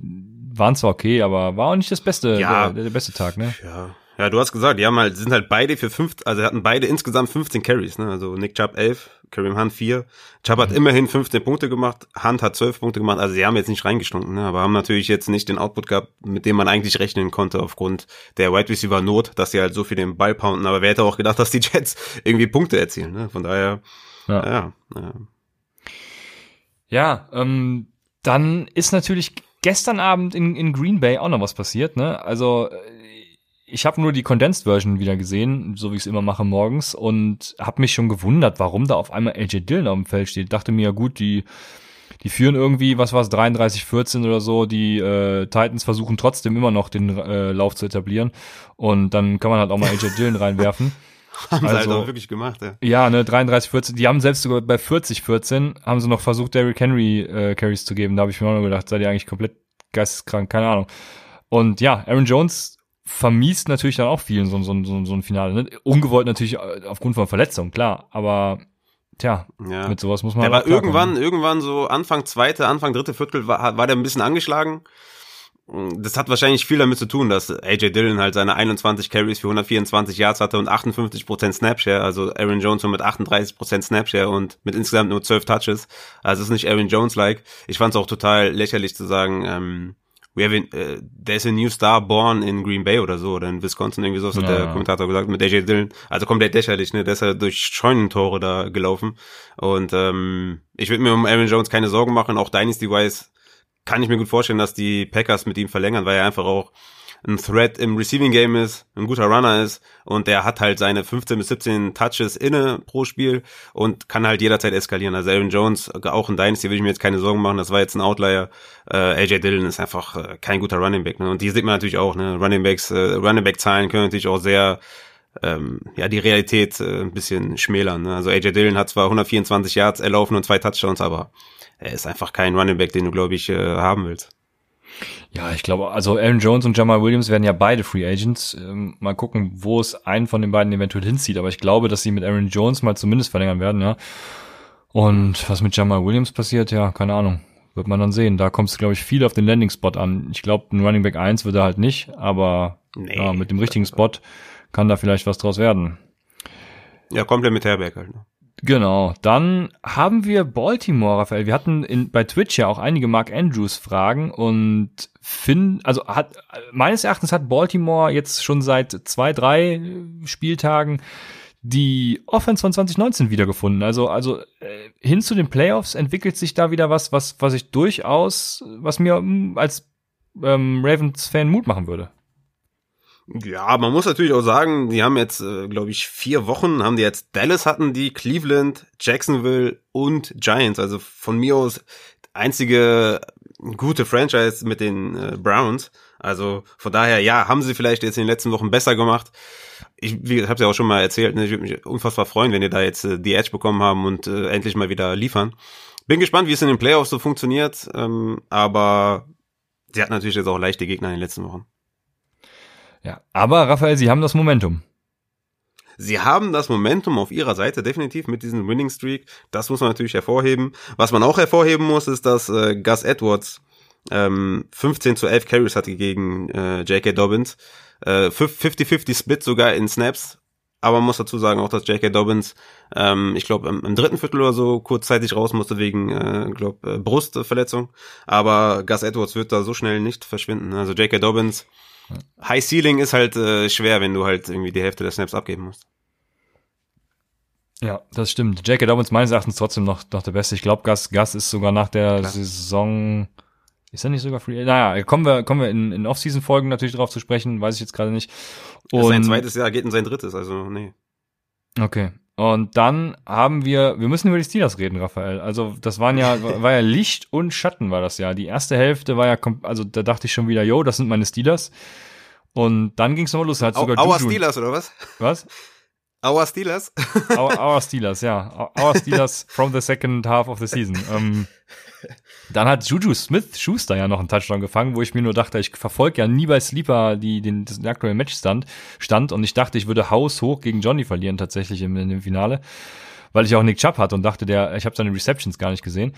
waren zwar okay, aber war auch nicht das beste ja, der, der beste Tag, ne? Ja. Ja, du hast gesagt, die haben halt, sind halt beide für fünf, also hatten beide insgesamt 15 Carries, ne? Also Nick Chubb 11, Kareem Hunt 4. Chubb mhm. hat immerhin 15 Punkte gemacht, Hunt hat 12 Punkte gemacht, also sie haben jetzt nicht reingestunken, ne? Aber haben natürlich jetzt nicht den Output gehabt, mit dem man eigentlich rechnen konnte aufgrund der Wide Receiver Not, dass sie halt so viel den Ball pounden, aber wer hätte auch gedacht, dass die Jets irgendwie Punkte erzielen, ne? Von daher, ja. Ja, ja. ja ähm, dann ist natürlich gestern Abend in, in Green Bay auch noch was passiert. Ne? Also ich habe nur die Condensed Version wieder gesehen, so wie ich es immer mache morgens, und habe mich schon gewundert, warum da auf einmal AJ Dillon auf dem Feld steht. Dachte mir, ja gut, die die führen irgendwie, was war es, 33-14 oder so. Die äh, Titans versuchen trotzdem immer noch den äh, Lauf zu etablieren. Und dann kann man halt auch mal AJ Dillon reinwerfen. Haben also, sie halt also auch wirklich gemacht, ja. Ja, ne, 33, 14. Die haben selbst sogar bei 40, 14 haben sie noch versucht, Derrick Henry äh, Carries zu geben. Da habe ich mir auch nur gedacht, seid ihr eigentlich komplett geisteskrank, keine Ahnung. Und ja, Aaron Jones vermiest natürlich dann auch vielen so, so, so, so ein Finale. Ne? Ungewollt natürlich äh, aufgrund von Verletzung, klar. Aber tja, ja. mit sowas muss man. Der war irgendwann, irgendwann so Anfang zweite, Anfang dritte Viertel war, war der ein bisschen angeschlagen das hat wahrscheinlich viel damit zu tun, dass AJ Dillon halt seine 21 Carries für 124 Yards hatte und 58% Snapshare, also Aaron Jones nur mit 38% Snapshare und mit insgesamt nur 12 Touches. Also es ist nicht Aaron Jones-like. Ich fand es auch total lächerlich zu sagen, ähm, we have a, uh, there's a new star born in Green Bay oder so, oder in Wisconsin, irgendwie so hat ja, der Kommentator gesagt, mit AJ Dillon. Also komplett lächerlich, ne? Der ist ja durch Scheunentore da gelaufen. Und ähm, ich würde mir um Aaron Jones keine Sorgen machen, auch Dynasty-wise kann ich mir gut vorstellen, dass die Packers mit ihm verlängern, weil er einfach auch ein Threat im Receiving Game ist, ein guter Runner ist und der hat halt seine 15 bis 17 Touches inne pro Spiel und kann halt jederzeit eskalieren. Also Aaron Jones, auch in Dynasty will ich mir jetzt keine Sorgen machen, das war jetzt ein Outlier. Äh, AJ Dillon ist einfach äh, kein guter Running Back. Ne? Und die sieht man natürlich auch, ne? Running Backs, äh, Running Back Zahlen können natürlich auch sehr ähm, ja, die Realität äh, ein bisschen schmälern. Ne? Also AJ Dillon hat zwar 124 Yards erlaufen und zwei Touchdowns, aber er ist einfach kein Running Back, den du, glaube ich, äh, haben willst. Ja, ich glaube, also Aaron Jones und Jamal Williams werden ja beide Free Agents. Ähm, mal gucken, wo es einen von den beiden eventuell hinzieht. Aber ich glaube, dass sie mit Aaron Jones mal zumindest verlängern werden, ja. Und was mit Jamal Williams passiert, ja, keine Ahnung. wird man dann sehen. Da kommt es, glaube ich, viel auf den Landing-Spot an. Ich glaube, ein Running Back 1 wird er halt nicht, aber nee, ja, mit dem richtigen Spot kann da vielleicht was draus werden. Ja, Komplementärback halt. Ne? Genau. Dann haben wir Baltimore, Raphael. Wir hatten in, bei Twitch ja auch einige Mark Andrews Fragen und Finn, also hat, meines Erachtens hat Baltimore jetzt schon seit zwei, drei Spieltagen die Offense von 2019 wiedergefunden. Also, also äh, hin zu den Playoffs entwickelt sich da wieder was, was, was ich durchaus, was mir mm, als ähm, Ravens-Fan Mut machen würde. Ja, man muss natürlich auch sagen, die haben jetzt, äh, glaube ich, vier Wochen, haben die jetzt Dallas hatten die, Cleveland, Jacksonville und Giants. Also von mir aus einzige gute Franchise mit den äh, Browns. Also von daher, ja, haben sie vielleicht jetzt in den letzten Wochen besser gemacht. Ich, wie habe ja auch schon mal erzählt, ne, ich würde mich unfassbar freuen, wenn ihr da jetzt äh, die Edge bekommen haben und äh, endlich mal wieder liefern. Bin gespannt, wie es in den Playoffs so funktioniert, ähm, aber sie hat natürlich jetzt auch leichte Gegner in den letzten Wochen. Ja, aber Raphael, sie haben das Momentum. Sie haben das Momentum auf ihrer Seite definitiv mit diesem Winning Streak. Das muss man natürlich hervorheben. Was man auch hervorheben muss, ist, dass äh, Gus Edwards ähm, 15 zu 11 Carries hatte gegen äh, J.K. Dobbins. Äh, 50-50 Split sogar in Snaps. Aber man muss dazu sagen auch, dass J.K. Dobbins, ähm, ich glaube, im, im, dritten Viertel oder so kurzzeitig raus musste wegen, äh, glaube äh, Brustverletzung. Aber Gus Edwards wird da so schnell nicht verschwinden. Also J.K. Dobbins, High Ceiling ist halt äh, schwer, wenn du halt irgendwie die Hälfte der Snaps abgeben musst. Ja, das stimmt. J.K. Dobbins meines Erachtens trotzdem noch, noch der Beste. Ich glaube, Gus, Gus ist sogar nach der Klar. Saison ist er nicht sogar Free? Naja, kommen wir, kommen wir in, in Off-Season-Folgen natürlich drauf zu sprechen, weiß ich jetzt gerade nicht. Und sein zweites Jahr geht in sein drittes, also nee. Okay. Und dann haben wir, wir müssen über die Steelers reden, Raphael. Also das waren ja, war ja Licht und Schatten war das ja. Die erste Hälfte war ja, also da dachte ich schon wieder, yo, das sind meine Steelers. Und dann ging es nochmal los. Hat sogar Our Steelers oder was? Was? Our Steelers? Our, our Steelers, ja. Our Steelers from the second half of the season. Ähm, dann hat Juju Smith Schuster ja noch einen Touchdown gefangen, wo ich mir nur dachte, ich verfolge ja nie bei Sleeper die, den, den aktuellen Matchstand stand und ich dachte, ich würde haushoch gegen Johnny verlieren tatsächlich im, in dem Finale, weil ich auch Nick Chubb hatte und dachte, der, ich habe seine Receptions gar nicht gesehen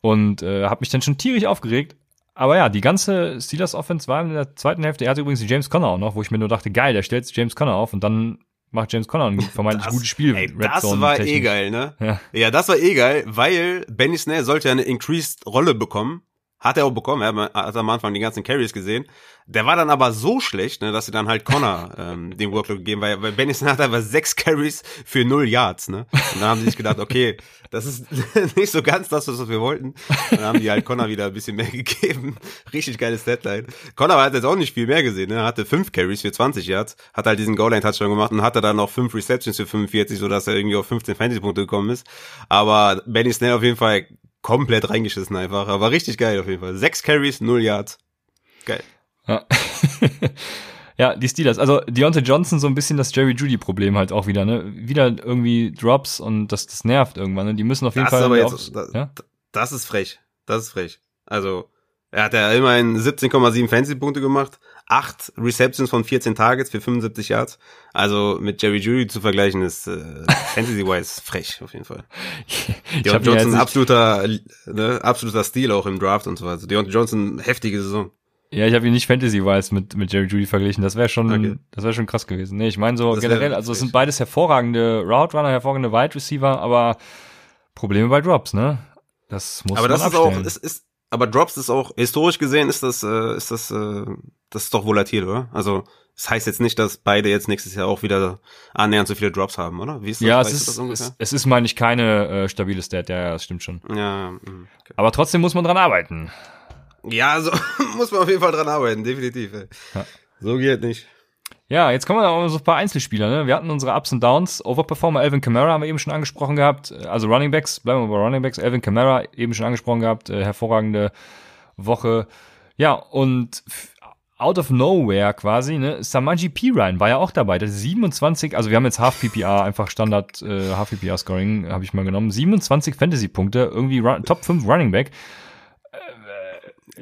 und äh, habe mich dann schon tierisch aufgeregt. Aber ja, die ganze Steelers Offense war in der zweiten Hälfte. Er hatte übrigens James Conner auch noch, wo ich mir nur dachte, geil, der stellt James Conner auf und dann macht James Conner ein vermeintlich das, gutes Spiel. Ey, das war eh geil, ne? Ja. ja, das war eh geil, weil Benny Snell sollte ja eine increased Rolle bekommen. Hat er auch bekommen, er hat am Anfang die ganzen Carries gesehen. Der war dann aber so schlecht, ne, dass sie dann halt Connor ähm, den Workload gegeben, weil, weil Bennison hat einfach sechs Carries für null Yards, ne? Und dann haben sie sich gedacht, okay, das ist nicht so ganz das, was wir wollten. Dann haben die halt Connor wieder ein bisschen mehr gegeben. Richtig geiles Deadline. Connor hat jetzt auch nicht viel mehr gesehen, ne? Er hatte fünf Carries für 20 Yards, hat halt diesen Goal-Line-Touchdown gemacht und hatte dann noch fünf Receptions für 45, sodass er irgendwie auf 15 Fantasy-Punkte gekommen ist. Aber Benny Snell auf jeden Fall komplett reingeschissen einfach. Aber richtig geil auf jeden Fall. Sechs Carries, null Yards. Geil. Ja. ja, die Steelers. Also Deontay Johnson so ein bisschen das Jerry Judy Problem halt auch wieder, ne? Wieder irgendwie Drops und das, das nervt irgendwann, ne? Die müssen auf jeden das Fall. Aber jetzt, das, ja? das ist frech. Das ist frech. Also, er hat ja immerhin 17,7 Fantasy-Punkte gemacht, acht Receptions von 14 Targets für 75 Yards. Also mit Jerry Judy zu vergleichen ist äh, Fantasy-wise frech auf jeden Fall. Deontay Johnson absoluter, ne, absoluter Stil auch im Draft und so weiter. Deontay Johnson heftige Saison. Ja, ich habe ihn nicht Fantasy-wise mit, mit Jerry Judy verglichen. Das wäre schon, okay. das wäre schon krass gewesen. Nee, ich meine so das generell, also es sind beides hervorragende Route Runner, hervorragende Wide Receiver, aber Probleme bei Drops, ne? Das muss aber man das abstellen. ist auch, es ist, aber Drops ist auch, historisch gesehen ist das, äh, ist das, äh, das ist doch volatil, oder? Also, das heißt jetzt nicht, dass beide jetzt nächstes Jahr auch wieder annähernd so viele Drops haben, oder? Wie ist das? Ja, es ist, es, es, ist, meine ich, keine äh, stabile Stat, ja, ja, das stimmt schon. Ja, mm, okay. Aber trotzdem muss man dran arbeiten. Ja, so muss man auf jeden Fall dran arbeiten, definitiv. Ja. So geht nicht. Ja, jetzt kommen wir auch so ein paar Einzelspieler. Ne? Wir hatten unsere Ups und Downs. Overperformer Alvin Kamara haben wir eben schon angesprochen gehabt. Also Running Backs, bleiben wir bei Running Backs. Alvin Kamara eben schon angesprochen gehabt. Äh, hervorragende Woche. Ja, und out of nowhere quasi, ne? Samaji Pirine war ja auch dabei. Das ist 27, also wir haben jetzt Half PPR, einfach Standard äh, Half PPR Scoring, habe ich mal genommen. 27 Fantasy Punkte, irgendwie run, Top 5 Running Back.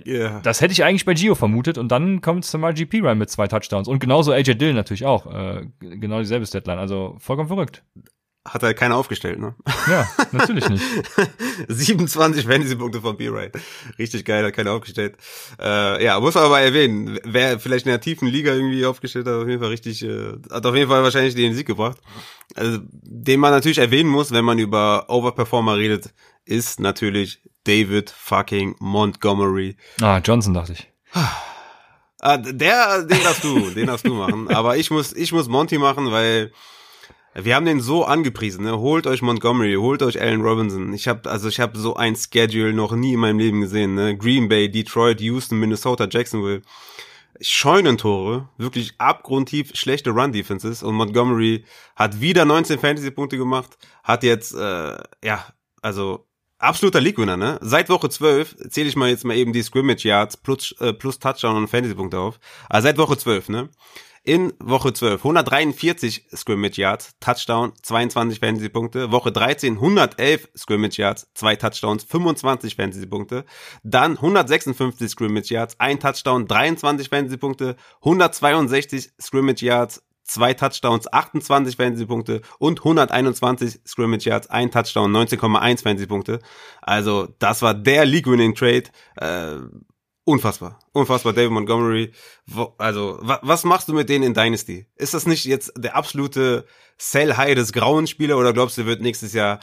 Yeah. Das hätte ich eigentlich bei Gio vermutet und dann kommt Samar GP rein mit zwei Touchdowns und genauso AJ Dill natürlich auch. Äh, genau dieselbe Deadline, also vollkommen verrückt. Hat halt keiner aufgestellt, ne? Ja, natürlich nicht. 27 Fantasy-Punkte von B-Right. Richtig geil, hat keiner aufgestellt. Äh, ja, muss man aber erwähnen, wer vielleicht in der tiefen Liga irgendwie aufgestellt hat, auf jeden Fall richtig, äh, hat auf jeden Fall wahrscheinlich den Sieg gebracht. Also, den man natürlich erwähnen muss, wenn man über Overperformer redet, ist natürlich David fucking Montgomery. Ah, Johnson dachte ich. Ah, der, den darfst du, den darfst du machen. Aber ich muss, ich muss Monty machen, weil wir haben den so angepriesen, ne? Holt euch Montgomery, holt euch Allen Robinson. Ich habe also ich habe so ein Schedule noch nie in meinem Leben gesehen, ne? Green Bay, Detroit, Houston, Minnesota, Jacksonville. Scheunentore, wirklich abgrundtief schlechte Run Defenses und Montgomery hat wieder 19 Fantasy Punkte gemacht, hat jetzt äh, ja, also absoluter League Winner, ne? Seit Woche 12 zähle ich mal jetzt mal eben die Scrimmage Yards plus äh, plus Touchdown und Fantasy Punkte auf. Also seit Woche 12, ne? In Woche 12 143 Scrimmage Yards, Touchdown, 22 Fantasy Punkte. Woche 13 111 Scrimmage Yards, zwei Touchdowns, 25 Fantasy Punkte. Dann 156 Scrimmage Yards, ein Touchdown, 23 Fantasy Punkte. 162 Scrimmage Yards, zwei Touchdowns, 28 Fantasy-Punkte und 121 Scrimmage Yards, ein Touchdown, 19,1 Fantasy-Punkte. Also das war der League-Winning-Trade. Äh, Unfassbar. Unfassbar, David Montgomery. Also, was machst du mit denen in Dynasty? Ist das nicht jetzt der absolute Sell-High des grauen Spieler oder glaubst du, wird nächstes Jahr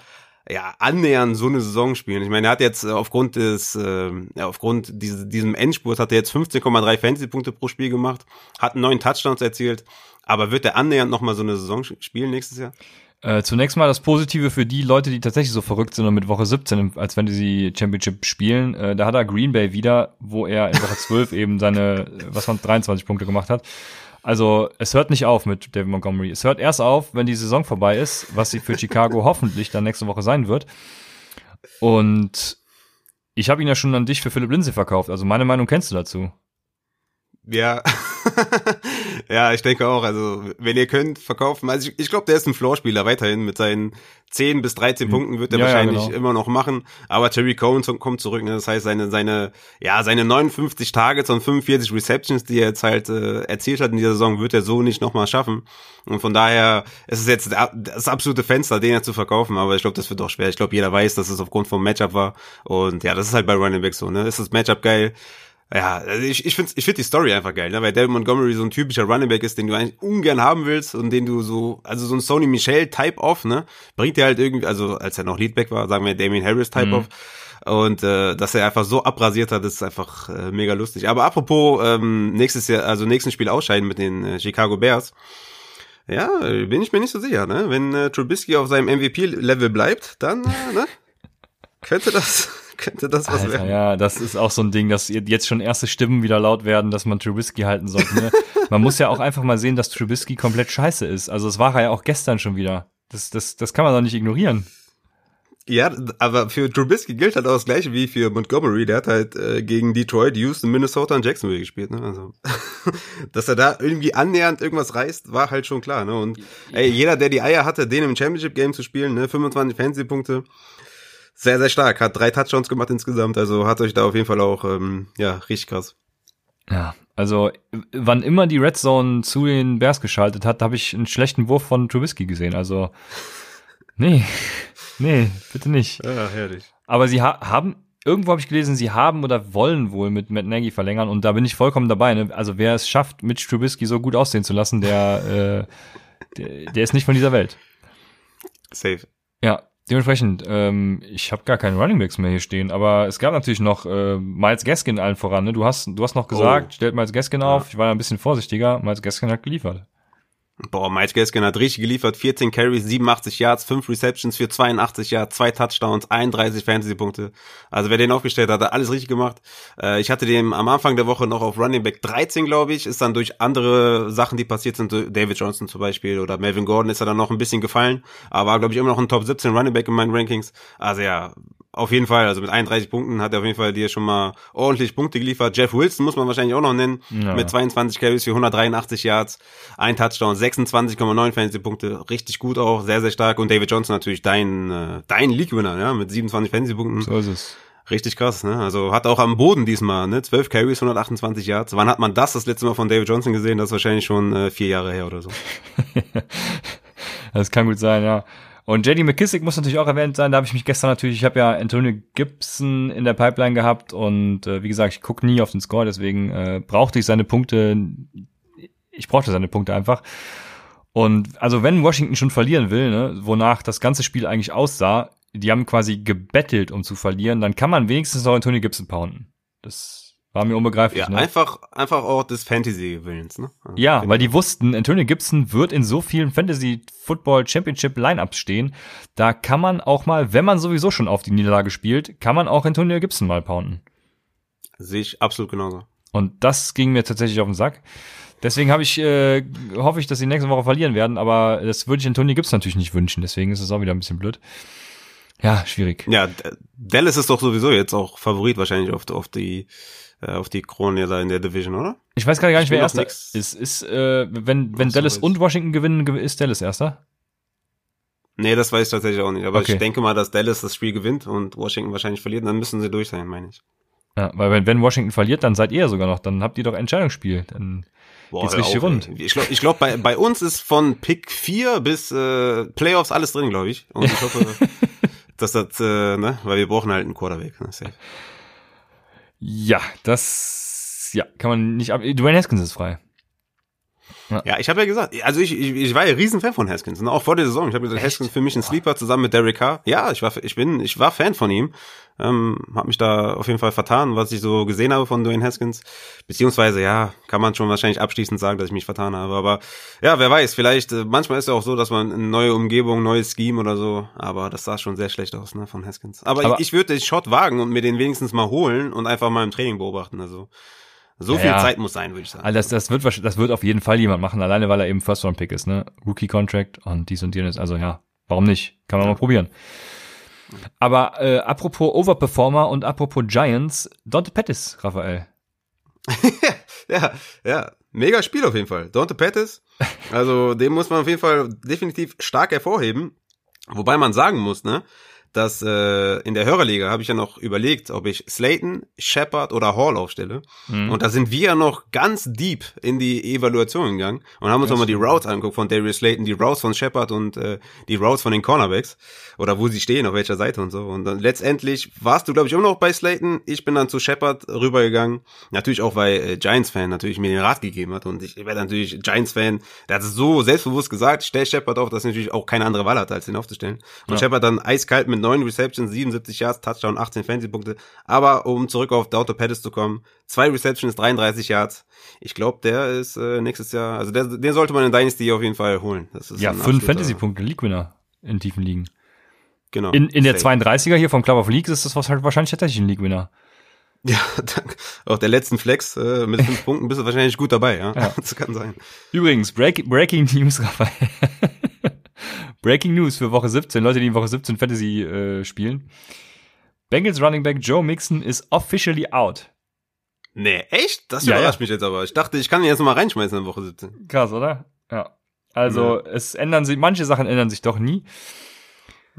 ja annähernd so eine Saison spielen? Ich meine, er hat jetzt äh, aufgrund des, äh, ja, aufgrund dieses, diesem Endspurt hat er jetzt 15,3 Fantasy-Punkte pro Spiel gemacht, hat neuen Touchdowns erzielt, aber wird er annähernd nochmal so eine Saison spielen nächstes Jahr? Äh, zunächst mal das Positive für die Leute, die tatsächlich so verrückt sind und mit Woche 17 als Fantasy Championship spielen. Äh, da hat er Green Bay wieder, wo er in Woche 12 eben seine, was waren 23 Punkte gemacht hat. Also es hört nicht auf mit David Montgomery. Es hört erst auf, wenn die Saison vorbei ist, was sie für Chicago hoffentlich dann nächste Woche sein wird. Und ich habe ihn ja schon an dich für Philipp Lindsay verkauft. Also meine Meinung kennst du dazu. Ja, ja, ich denke auch. Also, wenn ihr könnt, verkaufen. Also, ich, ich glaube, der ist ein Floorspieler weiterhin. Mit seinen 10 bis 13 mhm. Punkten wird er ja, wahrscheinlich ja, genau. immer noch machen. Aber Terry Cohen kommt zurück. Ne? Das heißt, seine, seine, ja, seine 59 Targets und 45 Receptions, die er jetzt halt äh, erzielt hat in dieser Saison, wird er so nicht nochmal schaffen. Und von daher ist es jetzt das absolute Fenster, den er zu verkaufen. Aber ich glaube, das wird auch schwer. Ich glaube, jeder weiß, dass es aufgrund vom Matchup war. Und ja, das ist halt bei Running Back so. Ne? Ist das Matchup geil? Ja, also ich, ich finde ich find die Story einfach geil, ne? weil David Montgomery so ein typischer Running Back ist, den du eigentlich ungern haben willst und den du so, also so ein Sony Michel Type off, ne? Bringt er halt irgendwie, also als er noch Leadback war, sagen wir Damien Harris Type mhm. off. Und äh, dass er einfach so abrasiert hat, ist einfach äh, mega lustig. Aber apropos ähm, nächstes Jahr, also nächsten Spiel ausscheiden mit den äh, Chicago Bears. Ja, bin ich mir nicht so sicher, ne? Wenn äh, Trubisky auf seinem MVP-Level bleibt, dann äh, ne? könnte das könnte das was Alter, werden. Ja, das ist auch so ein Ding, dass jetzt schon erste Stimmen wieder laut werden, dass man Trubisky halten sollte. Ne? man muss ja auch einfach mal sehen, dass Trubisky komplett scheiße ist. Also es war er ja auch gestern schon wieder. Das, das, das kann man doch nicht ignorieren. Ja, aber für Trubisky gilt halt auch das gleiche wie für Montgomery. Der hat halt äh, gegen Detroit, Houston, Minnesota und Jacksonville gespielt. Ne? Also, dass er da irgendwie annähernd irgendwas reißt, war halt schon klar. Ne? Und ey, jeder, der die Eier hatte, den im Championship Game zu spielen, ne? 25 Fantasy-Punkte, sehr, sehr stark. Hat drei Touchdowns gemacht insgesamt, also hat euch da auf jeden Fall auch, ähm, ja, richtig krass. Ja, also wann immer die Red Zone zu den Bears geschaltet hat, habe ich einen schlechten Wurf von Trubisky gesehen. Also, nee, nee, bitte nicht. Ja, herrlich. Aber sie ha haben, irgendwo habe ich gelesen, sie haben oder wollen wohl mit Matt Nagy verlängern und da bin ich vollkommen dabei. Ne? Also wer es schafft, Mitch Trubisky so gut aussehen zu lassen, der, äh, der, der ist nicht von dieser Welt. Safe. Ja, Dementsprechend, ähm, ich habe gar keine Running Backs mehr hier stehen, aber es gab natürlich noch äh, Miles Gaskin allen voran. Ne? Du hast, du hast noch gesagt, oh. stellt Miles Gaskin auf. Ja. Ich war ein bisschen vorsichtiger. Miles Gaskin hat geliefert. Boah, Miles Gaskin hat richtig geliefert. 14 Carries, 87 Yards, 5 Receptions für 82 Yards, 2 Touchdowns, 31 Fantasy-Punkte. Also wer den aufgestellt hat, hat alles richtig gemacht. Äh, ich hatte den am Anfang der Woche noch auf Running Back 13, glaube ich. Ist dann durch andere Sachen, die passiert sind, David Johnson zum Beispiel oder Melvin Gordon ist er dann noch ein bisschen gefallen. Aber war, glaube ich, immer noch ein Top 17 Running Back in meinen Rankings. Also ja, auf jeden Fall, also mit 31 Punkten hat er auf jeden Fall dir schon mal ordentlich Punkte geliefert. Jeff Wilson muss man wahrscheinlich auch noch nennen, ja. mit 22 Carries für 183 Yards, ein Touchdown, 26,9 Fantasy-Punkte, richtig gut auch, sehr, sehr stark. Und David Johnson natürlich dein, äh, dein League-Winner, ja, mit 27 Fantasy-Punkten. So ist es. Richtig krass, ne? Also hat auch am Boden diesmal, ne? 12 Carries, 128 Yards. Wann hat man das das letzte Mal von David Johnson gesehen? Das ist wahrscheinlich schon äh, vier Jahre her oder so. das kann gut sein, ja. Und JD McKissick muss natürlich auch erwähnt sein. Da habe ich mich gestern natürlich, ich habe ja Antonio Gibson in der Pipeline gehabt und äh, wie gesagt, ich gucke nie auf den Score, deswegen äh, brauchte ich seine Punkte. Ich brauchte seine Punkte einfach. Und also wenn Washington schon verlieren will, ne, wonach das ganze Spiel eigentlich aussah, die haben quasi gebettelt, um zu verlieren, dann kann man wenigstens noch Antonio Gibson pounden. Das war mir unbegreiflich. Ja, ne? einfach, einfach auch des Fantasy-Willens, ne? Also ja, weil die wussten, Antonio Gibson wird in so vielen Fantasy Football Championship Lineups stehen. Da kann man auch mal, wenn man sowieso schon auf die Niederlage spielt, kann man auch Antonio Gibson mal pounden. Sehe ich absolut genauso. Und das ging mir tatsächlich auf den Sack. Deswegen habe ich, äh, hoffe ich, dass sie nächste Woche verlieren werden, aber das würde ich Antonio Gibson natürlich nicht wünschen. Deswegen ist es auch wieder ein bisschen blöd. Ja, schwierig. Ja, Dallas ist doch sowieso jetzt auch Favorit wahrscheinlich auf, auf die äh, auf die Krone da in der Division, oder? Ich weiß gerade gar nicht, wer erster ist. Ist, äh, wenn, wenn Dallas so und Washington gewinnen, ist Dallas erster? Nee, das weiß ich tatsächlich auch nicht. Aber okay. ich denke mal, dass Dallas das Spiel gewinnt und Washington wahrscheinlich verliert, dann müssen sie durch sein, meine ich. Ja, weil wenn, wenn Washington verliert, dann seid ihr sogar noch, dann habt ihr doch Entscheidungsspiel. Dann Boah, geht's richtig auf, rund. Ey. Ich glaube, ich glaub, bei, bei uns ist von Pick 4 bis äh, Playoffs alles drin, glaube ich. Und ich hoffe, dass das, äh, ne, weil wir brauchen halt einen Quarterback. Ne? Ja, das ja, kann man nicht ab. Dwayne Haskins ist frei. Ja, ja ich habe ja gesagt, also ich, ich, ich war ja riesen Fan von Haskins, ne? auch vor der Saison. Ich habe gesagt, Echt? Haskins für mich ein Sleeper zusammen mit Derek Carr. Ja, ich war, ich bin, ich war Fan von ihm. Ähm, habe mich da auf jeden Fall vertan, was ich so gesehen habe von Dwayne Haskins. Beziehungsweise, ja, kann man schon wahrscheinlich abschließend sagen, dass ich mich vertan habe. Aber ja, wer weiß, vielleicht, äh, manchmal ist es auch so, dass man eine neue Umgebung, neues Scheme oder so, aber das sah schon sehr schlecht aus, ne, von Haskins. Aber, aber ich, ich würde den Shot wagen und mir den wenigstens mal holen und einfach mal im Training beobachten. Also so viel ja, Zeit muss sein, würde ich sagen. Also das, das, wird, das wird auf jeden Fall jemand machen, alleine weil er eben First-Round-Pick ist, ne? Rookie-Contract und dies und jenes. Also ja, warum nicht? Kann man ja. mal probieren. Aber äh, apropos Overperformer und apropos Giants, Dante Pettis, Raphael. ja, ja, mega Spiel auf jeden Fall. Dante Pettis, also den muss man auf jeden Fall definitiv stark hervorheben. Wobei man sagen muss, ne, dass äh, in der Hörerliga habe ich ja noch überlegt, ob ich Slayton, Shepard oder Hall aufstelle. Mhm. Und da sind wir ja noch ganz deep in die Evaluation gegangen und haben uns nochmal die Routes angeguckt von Darius Slayton, die Routes von Shepard und äh, die Routes von den Cornerbacks oder wo sie stehen, auf welcher Seite und so. Und dann letztendlich warst du, glaube ich, immer noch bei Slayton. Ich bin dann zu Shepard rübergegangen. Natürlich auch, weil äh, Giants-Fan natürlich mir den Rat gegeben hat. Und ich werde natürlich Giants-Fan, der hat es so selbstbewusst gesagt, stell Shepard auf, dass natürlich auch keine andere Wahl hat, als den aufzustellen. Und ja. Shepard dann eiskalt mit mit neun Receptions, 77 Yards, Touchdown, 18 Fantasy-Punkte. Aber um zurück auf Dauto Pettis zu kommen, zwei Receptions, 33 Yards. Ich glaube, der ist äh, nächstes Jahr, also der, den sollte man in Dynasty auf jeden Fall holen. Das ist ja, fünf Fantasy-Punkte, League-Winner in tiefen Ligen. Genau. In, in der 32er hier vom Club of Leagues ist das wahrscheinlich tatsächlich ein League-Winner. Ja, auf der letzten Flex äh, mit fünf Punkten bist du wahrscheinlich gut dabei, ja. ja. Das kann sein. Übrigens, Break, Breaking News, Raphael. Breaking News für Woche 17, Leute, die in Woche 17 Fantasy äh, spielen. Bengals Running Back Joe Mixon is officially out. Nee, echt? Das überrascht ja. mich jetzt aber. Ich dachte, ich kann ihn jetzt mal reinschmeißen in Woche 17. Krass, oder? Ja. Also, ja. es ändern sich, manche Sachen ändern sich doch nie.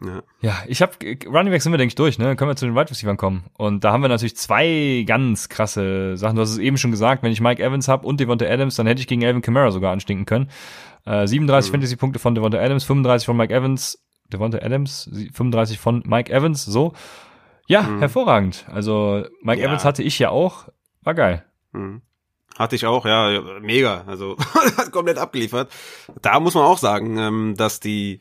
Ja, ja ich habe Running Back sind wir denke ich durch, ne? Können wir zu den Wide Receivers kommen. Und da haben wir natürlich zwei ganz krasse Sachen. Du hast es eben schon gesagt, wenn ich Mike Evans habe und Devonta Adams, dann hätte ich gegen Alvin Kamara sogar anstinken können. Äh, 37 mhm. Fantasy-Punkte von Devonta Adams, 35 von Mike Evans, Devonta Adams, 35 von Mike Evans, so. Ja, mhm. hervorragend. Also Mike ja. Evans hatte ich ja auch, war geil. Mhm. Hatte ich auch, ja, mega. Also hat komplett abgeliefert. Da muss man auch sagen, ähm, dass die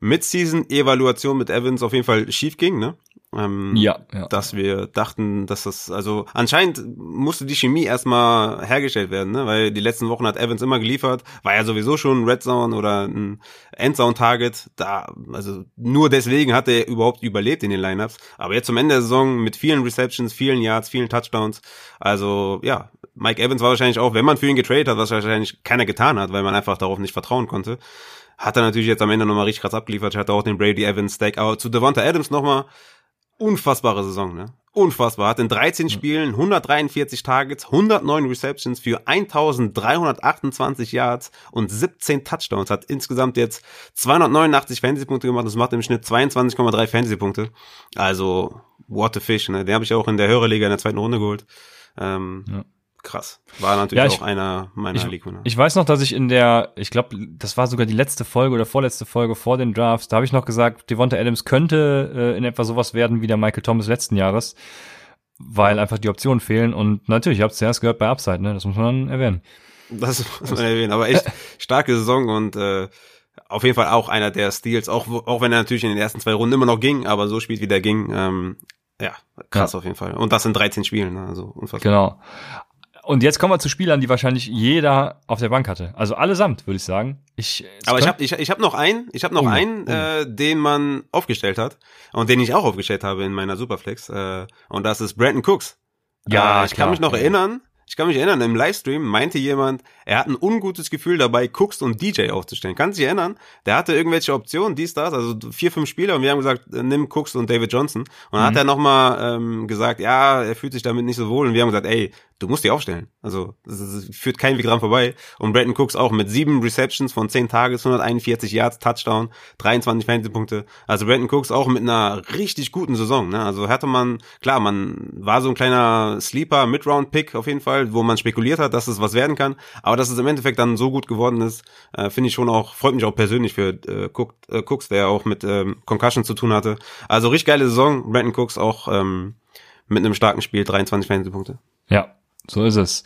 Mid-Season-Evaluation mit Evans auf jeden Fall schief ging, ne? Ähm, ja, ja. Dass wir dachten, dass das, also anscheinend musste die Chemie erstmal hergestellt werden, ne? weil die letzten Wochen hat Evans immer geliefert, war ja sowieso schon ein Red Zone oder ein Endzone-Target, da, also nur deswegen hat er überhaupt überlebt in den Lineups, aber jetzt zum Ende der Saison mit vielen Receptions, vielen Yards, vielen Touchdowns, also ja, Mike Evans war wahrscheinlich auch, wenn man für ihn getradet hat, was wahrscheinlich keiner getan hat, weil man einfach darauf nicht vertrauen konnte, hat er natürlich jetzt am Ende nochmal richtig krass abgeliefert, hat auch den Brady Evans Stack, aber zu Devonta Adams nochmal, unfassbare Saison, ne? Unfassbar. Hat in 13 Spielen 143 Targets, 109 Receptions für 1328 Yards und 17 Touchdowns. Hat insgesamt jetzt 289 Fantasy-Punkte gemacht. Das macht im Schnitt 22,3 Fantasy-Punkte. Also, what a fish, ne? Den habe ich auch in der Hörerliga in der zweiten Runde geholt. Ähm, ja. Krass. War natürlich ja, ich, auch einer meiner ich, League Ich weiß noch, dass ich in der, ich glaube, das war sogar die letzte Folge oder vorletzte Folge vor den Drafts, da habe ich noch gesagt, Devonta Adams könnte äh, in etwa sowas werden wie der Michael Thomas letzten Jahres, weil einfach die Optionen fehlen und natürlich, ich habe es zuerst gehört bei Upside, ne, das muss man dann erwähnen. Das muss man erwähnen, aber echt starke Saison und äh, auf jeden Fall auch einer der Steals, auch, auch wenn er natürlich in den ersten zwei Runden immer noch ging, aber so spielt, wie der ging, ähm, ja, krass ja. auf jeden Fall. Und das in 13 Spielen, ne? also unfassbar. Genau. Und jetzt kommen wir zu Spielern, die wahrscheinlich jeder auf der Bank hatte. Also allesamt, würde ich sagen. Ich, Aber ich habe ich, ich hab noch einen, ich habe noch oh, einen, oh. Äh, den man aufgestellt hat und den ich auch aufgestellt habe in meiner Superflex. Äh, und das ist Brandon Cooks. Ja, äh, ich klar, kann mich noch erinnern. Ich kann mich erinnern, im Livestream meinte jemand, er hat ein ungutes Gefühl dabei, Cooks und DJ aufzustellen. Kannst du dich erinnern? Der hatte irgendwelche Optionen, dies, das, also vier, fünf Spieler und wir haben gesagt, äh, nimm Cooks und David Johnson. Und dann mhm. hat er nochmal ähm, gesagt, ja, er fühlt sich damit nicht so wohl und wir haben gesagt, ey, du musst die aufstellen. Also es führt kein Weg dran vorbei. Und Brandon Cooks auch mit sieben Receptions von zehn Tages, 141 Yards, Touchdown, 23 Fantasy-Punkte. Also Brandon Cooks auch mit einer richtig guten Saison. Ne? Also hatte man, klar, man war so ein kleiner Sleeper, Mid-Round-Pick auf jeden Fall, wo man spekuliert hat, dass es was werden kann. Aber dass es im Endeffekt dann so gut geworden ist, äh, finde ich schon auch, freut mich auch persönlich für äh, Cook, äh, Cooks, der auch mit ähm, Concussion zu tun hatte. Also richtig geile Saison. Brandon Cooks auch ähm, mit einem starken Spiel, 23 Fantasy-Punkte. Ja, so ist es.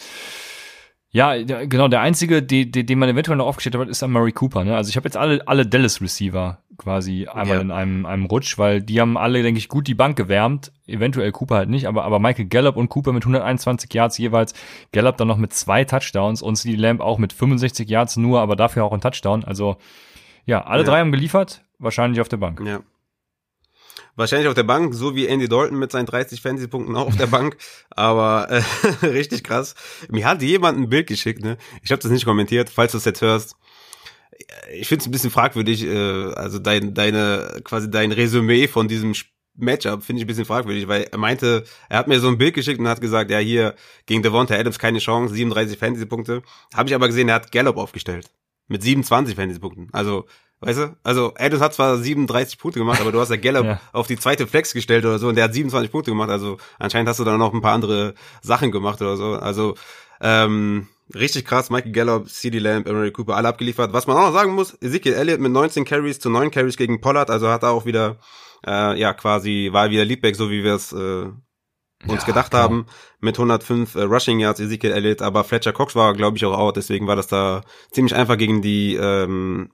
Ja, genau, der einzige, die, die, den man eventuell noch aufgestellt hat, ist dann Murray Cooper. Ne? Also ich habe jetzt alle, alle Dallas-Receiver quasi einmal ja. in einem, einem Rutsch, weil die haben alle, denke ich, gut die Bank gewärmt. Eventuell Cooper halt nicht, aber, aber Michael Gallup und Cooper mit 121 Yards jeweils. Gallup dann noch mit zwei Touchdowns und CD Lamb auch mit 65 Yards nur, aber dafür auch ein Touchdown. Also ja, alle ja. drei haben geliefert, wahrscheinlich auf der Bank. Ja. Wahrscheinlich auf der Bank, so wie Andy Dalton mit seinen 30 Fantasy-Punkten auch auf der Bank. Aber äh, richtig krass. Mir hat jemand ein Bild geschickt, ne? Ich habe das nicht kommentiert, falls du es jetzt hörst. Ich finde es ein bisschen fragwürdig, äh, also dein, deine, quasi dein Resümee von diesem Matchup finde ich ein bisschen fragwürdig, weil er meinte, er hat mir so ein Bild geschickt und hat gesagt, ja, hier gegen Devonta Adams keine Chance, 37 Fantasy-Punkte. Habe ich aber gesehen, er hat Gallup aufgestellt. Mit 27 Fantasy-Punkten. Also Weißt du? Also Adams hat zwar 37 Punkte gemacht, aber du hast ja Gallup ja. auf die zweite Flex gestellt oder so und der hat 27 Punkte gemacht. Also anscheinend hast du dann noch ein paar andere Sachen gemacht oder so. Also ähm, richtig krass. Michael Gallup, CD Lamb, Emery Cooper, alle abgeliefert. Was man auch noch sagen muss, Ezekiel Elliott mit 19 Carries zu 9 Carries gegen Pollard. Also hat er auch wieder, äh, ja quasi, war wieder Leadback, so wie wir es äh, uns ja, gedacht klar. haben, mit 105 äh, Rushing Yards Ezekiel Elliott, aber Fletcher Cox war, glaube ich, auch out, deswegen war das da ziemlich einfach gegen die ähm,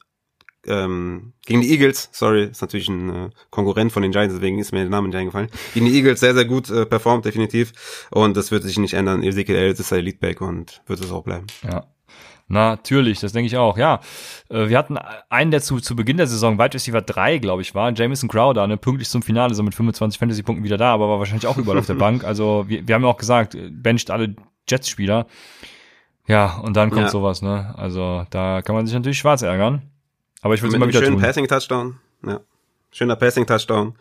ähm, gegen die Eagles, sorry, ist natürlich ein äh, Konkurrent von den Giants, deswegen ist mir der Name nicht eingefallen. Gegen die Eagles sehr, sehr gut äh, performt, definitiv. Und das wird sich nicht ändern. Ezekiel Elliott ist der Leadback und wird es auch bleiben. Ja. Natürlich, das denke ich auch. Ja, äh, wir hatten einen, der zu, zu Beginn der Saison Wide Receiver 3, glaube ich, war, Jameson Crowder, ne, pünktlich zum Finale, so mit 25 Fantasy-Punkten wieder da, aber war wahrscheinlich auch überall auf der Bank. Also wir, wir haben ja auch gesagt, bencht alle Jets-Spieler. Ja, und dann kommt ja. sowas, ne? Also da kann man sich natürlich schwarz ärgern. Aber ich würde es immer wieder schönen tun. Passing Touchdown. Ja. Schöner Passing Touchdown.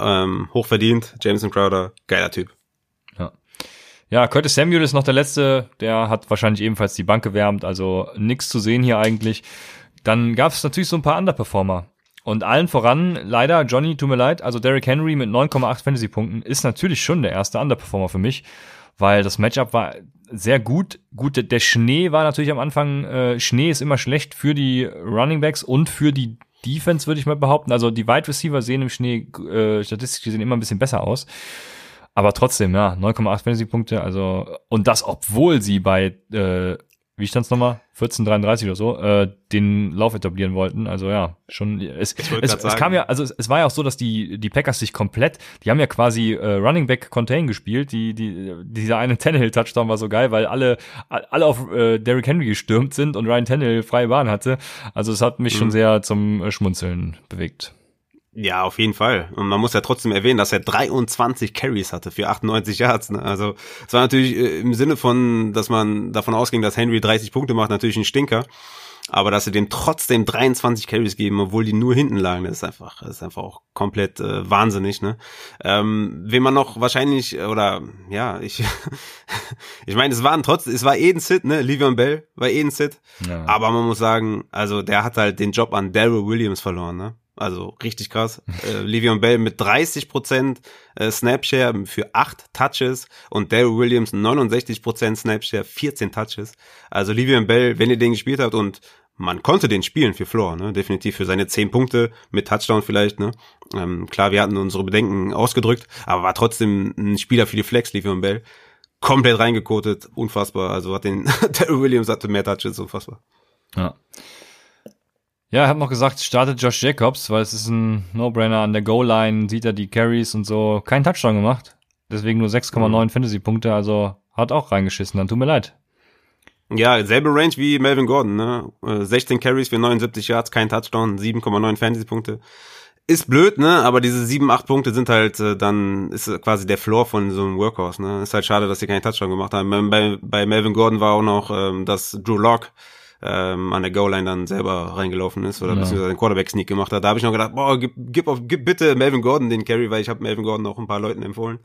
Ähm, hochverdient. Jameson Crowder. Geiler Typ. Ja. Ja, Curtis Samuel ist noch der letzte. Der hat wahrscheinlich ebenfalls die Bank gewärmt. Also nichts zu sehen hier eigentlich. Dann gab es natürlich so ein paar Underperformer. Und allen voran, leider, Johnny, tut mir leid, also Derrick Henry mit 9,8 Fantasy-Punkten ist natürlich schon der erste Underperformer für mich, weil das Matchup war sehr gut. Gut, der Schnee war natürlich am Anfang, äh, Schnee ist immer schlecht für die Running Backs und für die Defense, würde ich mal behaupten. Also die Wide Receiver sehen im Schnee äh, statistisch gesehen immer ein bisschen besser aus. Aber trotzdem, ja, 9,8 Fantasy-Punkte, also, und das, obwohl sie bei äh, wie stand's nochmal? 1433 oder so, äh, den Lauf etablieren wollten. Also ja, schon es, es, es kam ja, also es, es, war ja auch so, dass die die Packers sich komplett, die haben ja quasi äh, Running Back Contain gespielt. Die die dieser eine Tannehill Touchdown war so geil, weil alle alle auf äh, Derrick Henry gestürmt sind und Ryan Tannehill freie Bahn hatte. Also es hat mich mhm. schon sehr zum Schmunzeln bewegt. Ja, auf jeden Fall. Und man muss ja trotzdem erwähnen, dass er 23 Carries hatte für 98 Yards. Ne? Also es war natürlich äh, im Sinne von, dass man davon ausging, dass Henry 30 Punkte macht, natürlich ein Stinker. Aber dass sie dem trotzdem 23 Carries geben, obwohl die nur hinten lagen, das ist einfach, das ist einfach auch komplett äh, wahnsinnig. Ne? Ähm, wen man noch wahrscheinlich oder ja, ich, ich meine, es waren trotzdem, es war ein Sit, ne? Livion Bell war ein Sit. Ja. Aber man muss sagen, also der hat halt den Job an Daryl Williams verloren. Ne? Also richtig krass. äh, Le'Veon Bell mit 30% äh, Snapshare für 8 Touches und Daryl Williams 69% Snapshare, 14 Touches. Also Le'Veon Bell, wenn ihr den gespielt habt und man konnte den spielen für Floor, ne? definitiv für seine 10 Punkte mit Touchdown vielleicht. Ne? Ähm, klar, wir hatten unsere Bedenken ausgedrückt, aber war trotzdem ein Spieler für die Flex, Le'Veon Bell. Komplett reingekotet, unfassbar. Also hat den Daryl Williams hatte mehr Touches, unfassbar. Ja. Ja, er hat noch gesagt, startet Josh Jacobs, weil es ist ein No-Brainer an der Goal-Line, sieht er die Carries und so. Kein Touchdown gemacht. Deswegen nur 6,9 mhm. Fantasy-Punkte, also hat auch reingeschissen, dann tut mir leid. Ja, selbe Range wie Melvin Gordon, ne? 16 äh, Carries für 79 Yards, kein Touchdown, 7,9 Fantasy-Punkte. Ist blöd, ne? Aber diese 7, 8 Punkte sind halt äh, dann, ist quasi der Floor von so einem Workhorse, ne? Ist halt schade, dass sie keinen Touchdown gemacht haben. Bei, bei Melvin Gordon war auch noch, ähm, dass Drew Locke ähm, an der Goal-Line dann selber reingelaufen ist oder ja. beziehungsweise einen Quarterback-Sneak gemacht hat. Da habe ich noch gedacht, boah, gib, gib, auf, gib bitte Melvin Gordon den Carry, weil ich habe Melvin Gordon auch ein paar Leuten empfohlen.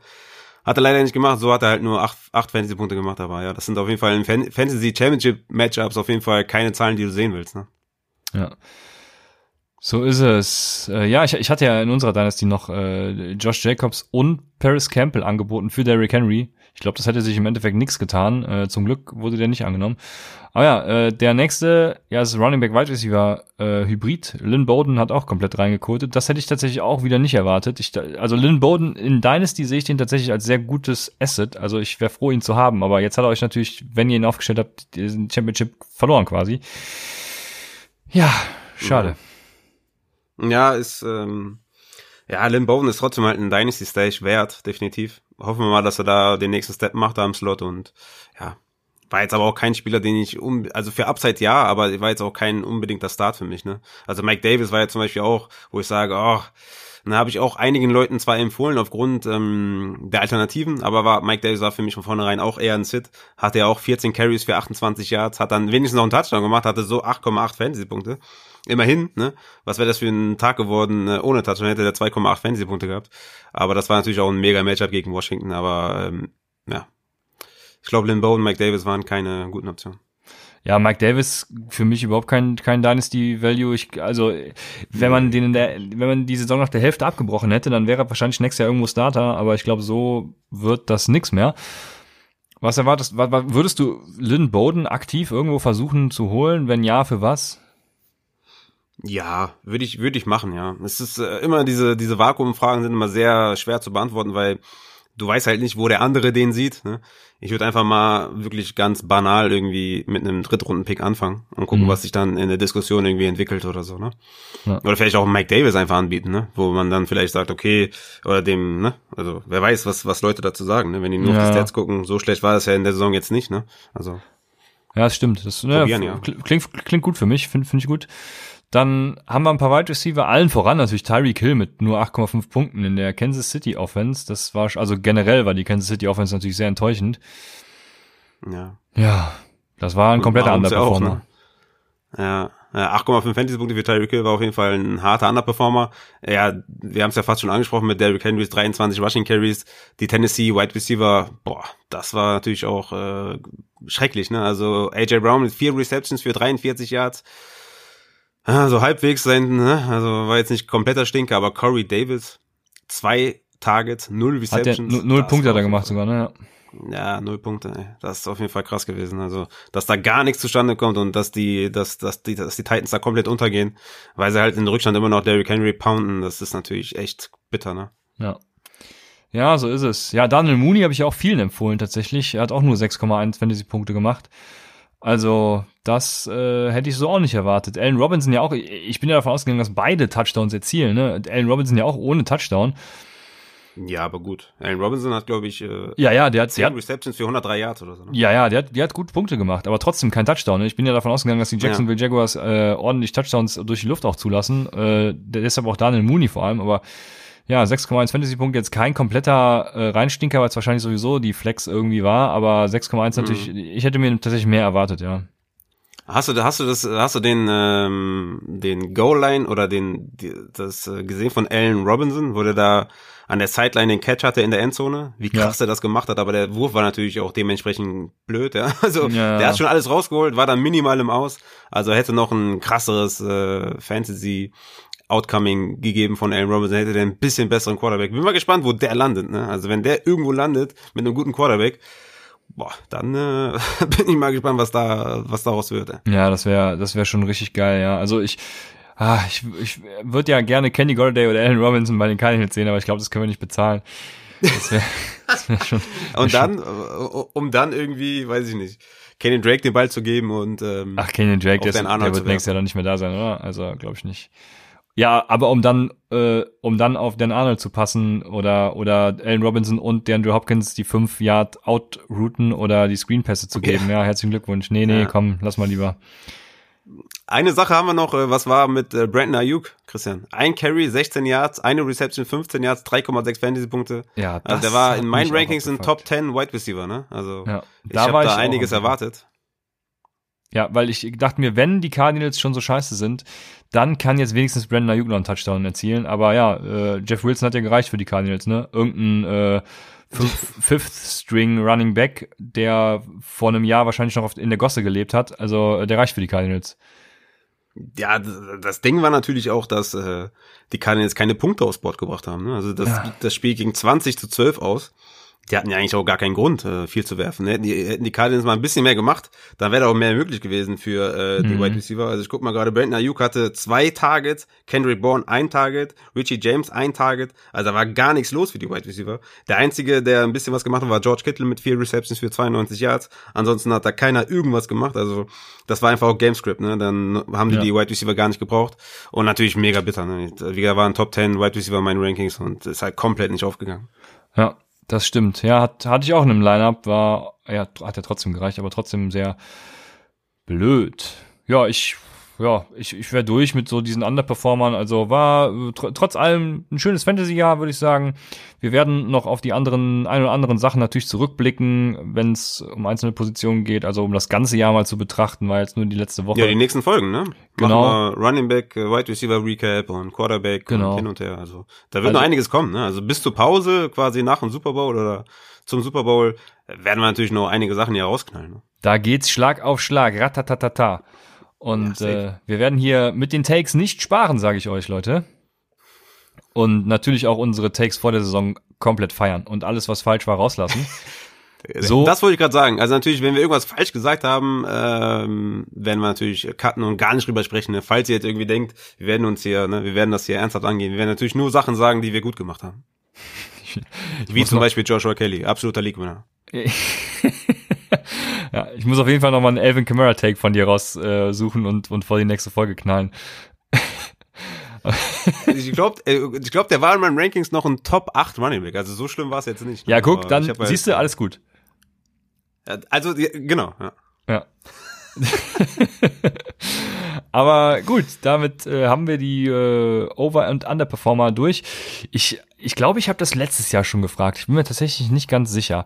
Hat er leider nicht gemacht, so hat er halt nur acht, acht Fantasy-Punkte gemacht, aber ja, das sind auf jeden Fall in Fantasy Championship Matchups auf jeden Fall keine Zahlen, die du sehen willst, ne? Ja. So ist es. Äh, ja, ich, ich hatte ja in unserer Dynasty noch äh, Josh Jacobs und Paris Campbell angeboten für Derrick Henry. Ich glaube, das hätte sich im Endeffekt nichts getan. Äh, zum Glück wurde der nicht angenommen. Aber ja, äh, der nächste, ja, ist Running Back Wide Receiver äh, Hybrid. Lynn Bowden hat auch komplett reingekotet. Das hätte ich tatsächlich auch wieder nicht erwartet. Ich, also Lynn Bowden in Dynasty sehe ich den tatsächlich als sehr gutes Asset. Also ich wäre froh, ihn zu haben. Aber jetzt hat er euch natürlich, wenn ihr ihn aufgestellt habt, den Championship verloren quasi. Ja, schade. Ja, ist, ähm, ja, Lynn Bowen ist trotzdem halt ein Dynasty Stage wert, definitiv. Hoffen wir mal, dass er da den nächsten Step macht da im Slot und ja, war jetzt aber auch kein Spieler, den ich um, also für Upside ja, aber war jetzt auch kein unbedingter Start für mich, ne? Also Mike Davis war ja zum Beispiel auch, wo ich sage, oh, da habe ich auch einigen Leuten zwar empfohlen aufgrund ähm, der Alternativen, aber war Mike Davis war für mich von vornherein auch eher ein Sit. Hatte ja auch 14 Carries für 28 Yards, hat dann wenigstens noch einen Touchdown gemacht, hatte so 8,8 Fantasy-Punkte. Immerhin, ne? Was wäre das für ein Tag geworden äh, ohne Touchdown? Hätte der 2,8 Fantasy-Punkte gehabt. Aber das war natürlich auch ein mega Matchup gegen Washington, aber ähm, ja. Ich glaube, Lynn Bowen und Mike Davis waren keine guten Optionen. Ja, Mike Davis für mich überhaupt kein kein Dynasty Value. Ich, also wenn man den in der wenn man die Saison nach der Hälfte abgebrochen hätte, dann wäre er wahrscheinlich nächstes Jahr irgendwo Starter. Aber ich glaube, so wird das nix mehr. Was erwartest? Würdest du Lynn Bowden aktiv irgendwo versuchen zu holen? Wenn ja, für was? Ja, würde ich, würde ich machen, ja. Es ist äh, immer diese, diese Vakuumfragen sind immer sehr schwer zu beantworten, weil du weißt halt nicht, wo der andere den sieht. Ne? Ich würde einfach mal wirklich ganz banal irgendwie mit einem Drittrunden-Pick anfangen und gucken, mhm. was sich dann in der Diskussion irgendwie entwickelt oder so, ne? Ja. Oder vielleicht auch Mike Davis einfach anbieten, ne? Wo man dann vielleicht sagt, okay, oder dem, ne? Also wer weiß, was, was Leute dazu sagen, ne? Wenn die nur ja. auf die Stats gucken, so schlecht war das ja in der Saison jetzt nicht, ne? Also. Ja, das stimmt. Das ja, ja. Klingt, klingt gut für mich, finde find ich gut. Dann haben wir ein paar Wide Receiver, allen voran natürlich Tyreek Hill mit nur 8,5 Punkten in der Kansas City Offense. Das war, also generell war die Kansas City Offense natürlich sehr enttäuschend. Ja. Ja, das war ein kompletter Underperformer. Ne? Ja, ja 8,5 Fantasy-Punkte für Tyreek Hill war auf jeden Fall ein harter Underperformer. Ja, wir haben es ja fast schon angesprochen mit Derrick Henrys 23 Rushing Carries. Die Tennessee Wide Receiver, boah, das war natürlich auch äh, schrecklich. Ne? Also AJ Brown mit vier Receptions für 43 Yards. Ah, so halbwegs sein, ne? Also war jetzt nicht kompletter Stinker, aber Corey Davis, zwei Targets, null Receptions. Hat der, null Punkte hat er gemacht sogar, ne? Ja, null Punkte, ey. Das ist auf jeden Fall krass gewesen. Also, dass da gar nichts zustande kommt und dass die, dass, dass die, dass die Titans da komplett untergehen, weil sie halt in Rückstand immer noch Derrick Henry pounden, das ist natürlich echt bitter, ne? Ja. Ja, so ist es. Ja, Daniel Mooney habe ich auch vielen empfohlen tatsächlich. Er hat auch nur 6,1 Fantasy-Punkte gemacht. Also, das äh, hätte ich so auch nicht erwartet. Allen Robinson ja auch, ich bin ja davon ausgegangen, dass beide Touchdowns erzielen. Ne? Allen Robinson ja auch ohne Touchdown. Ja, aber gut. Allen Robinson hat, glaube ich, äh, ja, ja, der hat 10 hat, Receptions für 103 Yards oder so. Ne? Ja, ja, der hat, der hat gut Punkte gemacht, aber trotzdem kein Touchdown. Ne? Ich bin ja davon ausgegangen, dass die Jacksonville ja. Jaguars äh, ordentlich Touchdowns durch die Luft auch zulassen. Äh, deshalb auch Daniel Mooney vor allem, aber ja, 6,1 Fantasy-Punkte, jetzt kein kompletter äh, Reinstinker, weil es wahrscheinlich sowieso die Flex irgendwie war, aber 6,1 mhm. natürlich, ich hätte mir tatsächlich mehr erwartet, ja. Hast du, hast du das, hast du den, ähm, den Goal-Line oder den, die, das äh, gesehen von Allen Robinson, wo der da an der Sideline den Catch hatte in der Endzone? Wie krass ja. er das gemacht hat, aber der Wurf war natürlich auch dementsprechend blöd, ja. Also, ja. der hat schon alles rausgeholt, war dann minimal im Aus, also hätte noch ein krasseres äh, Fantasy Outcoming gegeben von Allen Robinson, hätte der ein bisschen besseren Quarterback. Bin mal gespannt, wo der landet. Ne? Also wenn der irgendwo landet mit einem guten Quarterback, boah, dann äh, bin ich mal gespannt, was da, was daraus wird. Ey. Ja, das wäre, das wäre schon richtig geil. Ja, also ich, ah, ich, ich würde ja gerne Kenny Golladay oder Allen Robinson bei den Cardinals sehen, aber ich glaube, das können wir nicht bezahlen. Das wäre wär schon. Und dann, um dann irgendwie, weiß ich nicht, Kenny Drake den Ball zu geben und ähm, Ach, Kenny Drake, der, ist, der wird nächstes Jahr dann nicht mehr da sein, oder? Also glaube ich nicht. Ja, aber um dann, äh, um dann auf Dan Arnold zu passen oder oder Allen Robinson und DeAndre Hopkins die fünf Yard outrouten oder die Screenpässe zu geben. Ja, herzlichen Glückwunsch. Nee, nee, ja. komm, lass mal lieber. Eine Sache haben wir noch, äh, was war mit äh, Brandon Ayuk, Christian? Ein Carry, 16 Yards, eine Reception, 15 Yards, 3,6 Fantasy-Punkte. Ja, das also der war in meinen Rankings ein Top 10 Wide Receiver, ne? Also ja, ich habe da einiges erwartet. Ja, weil ich dachte mir, wenn die Cardinals schon so scheiße sind, dann kann jetzt wenigstens Brandon Ayuk noch einen Touchdown erzielen. Aber ja, äh, Jeff Wilson hat ja gereicht für die Cardinals, ne? Irgendein äh, Fifth String Running Back, der vor einem Jahr wahrscheinlich noch in der Gosse gelebt hat. Also äh, der reicht für die Cardinals. Ja, das Ding war natürlich auch, dass äh, die Cardinals keine Punkte aufs Board gebracht haben. Ne? Also das, ja. das Spiel ging 20 zu 12 aus die hatten ja eigentlich auch gar keinen Grund, äh, viel zu werfen. Hätten die, hätten die Cardinals mal ein bisschen mehr gemacht, dann wäre da auch mehr möglich gewesen für äh, die mhm. Wide Receiver. Also ich guck mal gerade, Brandon Ayuk hatte zwei Targets, Kendrick Bourne ein Target, Richie James ein Target. Also da war gar nichts los für die Wide Receiver. Der einzige, der ein bisschen was gemacht hat, war George Kittle mit vier Receptions für 92 Yards. Ansonsten hat da keiner irgendwas gemacht. Also das war einfach auch Gamescript. Ne? Dann haben die ja. die Wide Receiver gar nicht gebraucht. Und natürlich mega bitter. Ne? Wie war ein Top 10 Wide Receiver in meinen Rankings und ist halt komplett nicht aufgegangen. Ja, das stimmt. Ja, hat, hatte ich auch in einem Lineup, war, ja, hat ja trotzdem gereicht, aber trotzdem sehr blöd. Ja, ich ja, ich, ich wäre durch mit so diesen Underperformern. Also war äh, tr trotz allem ein schönes Fantasy-Jahr, würde ich sagen. Wir werden noch auf die anderen, ein oder anderen Sachen natürlich zurückblicken, wenn es um einzelne Positionen geht. Also um das ganze Jahr mal zu betrachten, war jetzt nur die letzte Woche. Ja, die nächsten Folgen, ne? Genau. Running Back, äh, Wide Receiver Recap und Quarterback genau. und hin und her. Also da wird also, noch einiges kommen, ne? Also bis zur Pause, quasi nach dem Super Bowl oder zum Super Bowl, werden wir natürlich noch einige Sachen hier rausknallen. Ne? Da geht's Schlag auf Schlag, ratatatata. Und ja, äh, wir werden hier mit den Takes nicht sparen, sage ich euch, Leute. Und natürlich auch unsere Takes vor der Saison komplett feiern und alles, was falsch war, rauslassen. So. Das wollte ich gerade sagen. Also natürlich, wenn wir irgendwas falsch gesagt haben, ähm, werden wir natürlich cutten und gar nicht drüber sprechen. Ne? Falls ihr jetzt irgendwie denkt, wir werden uns hier, ne, wir werden das hier ernsthaft angehen. Wir werden natürlich nur Sachen sagen, die wir gut gemacht haben. Wie zum Beispiel Joshua Kelly, absoluter League-Winner. Ja, ich muss auf jeden Fall nochmal einen Elvin Kamara Take von dir raussuchen äh, und, und vor die nächste Folge knallen. ich glaube, äh, ich glaub, der war in meinen Rankings noch ein Top 8 Running Back. Also so schlimm war es jetzt nicht. Ja, guck, dann halt, siehst du, alles gut. Also, genau, ja. Ja. Aber gut, damit äh, haben wir die äh, Over- und Underperformer durch. Ich ich glaube, ich habe das letztes Jahr schon gefragt. Ich bin mir tatsächlich nicht ganz sicher.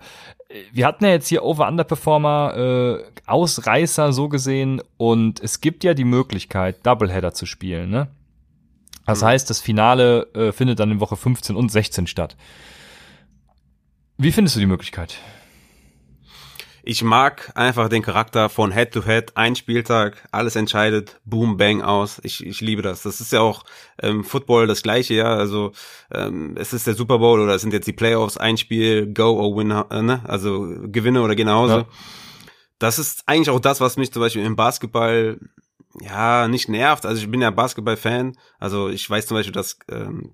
Wir hatten ja jetzt hier Over-Underperformer, äh, Ausreißer so gesehen und es gibt ja die Möglichkeit, Doubleheader zu spielen. Ne? Das mhm. heißt, das Finale äh, findet dann in Woche 15 und 16 statt. Wie findest du die Möglichkeit? Ich mag einfach den Charakter von Head to Head, ein Spieltag, alles entscheidet, boom, bang aus. Ich, ich liebe das. Das ist ja auch ähm, Football das gleiche, ja. Also ähm, es ist der Super Bowl oder es sind jetzt die Playoffs, ein Spiel, go or win, äh, ne? Also gewinne oder geh nach Hause. Ja. Das ist eigentlich auch das, was mich zum Beispiel im Basketball ja nicht nervt. Also ich bin ja Basketball-Fan. Also ich weiß zum Beispiel, dass ähm,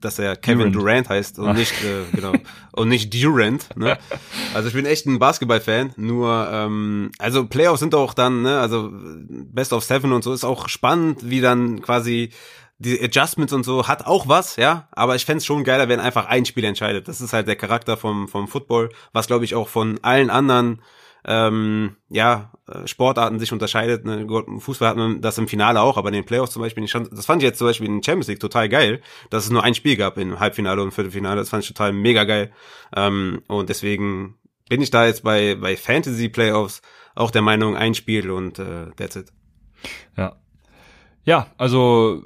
dass er Kevin Durant, Durant heißt und nicht äh, genau und nicht Durant. Ne? Also ich bin echt ein Basketball-Fan. Nur ähm, also Playoffs sind auch dann ne also Best of Seven und so ist auch spannend, wie dann quasi die Adjustments und so hat auch was, ja, aber ich fände schon geiler, wenn einfach ein Spiel entscheidet. Das ist halt der Charakter vom, vom Football, was glaube ich auch von allen anderen ähm, ja, äh, Sportarten sich unterscheidet. Ne? Fußball hat man das im Finale auch, aber in den Playoffs zum Beispiel, das fand ich jetzt zum Beispiel in Champions League total geil, dass es nur ein Spiel gab im Halbfinale und Viertelfinale. Das fand ich total mega geil. Ähm, und deswegen bin ich da jetzt bei, bei Fantasy Playoffs auch der Meinung, ein Spiel und äh, that's it. Ja. Ja, also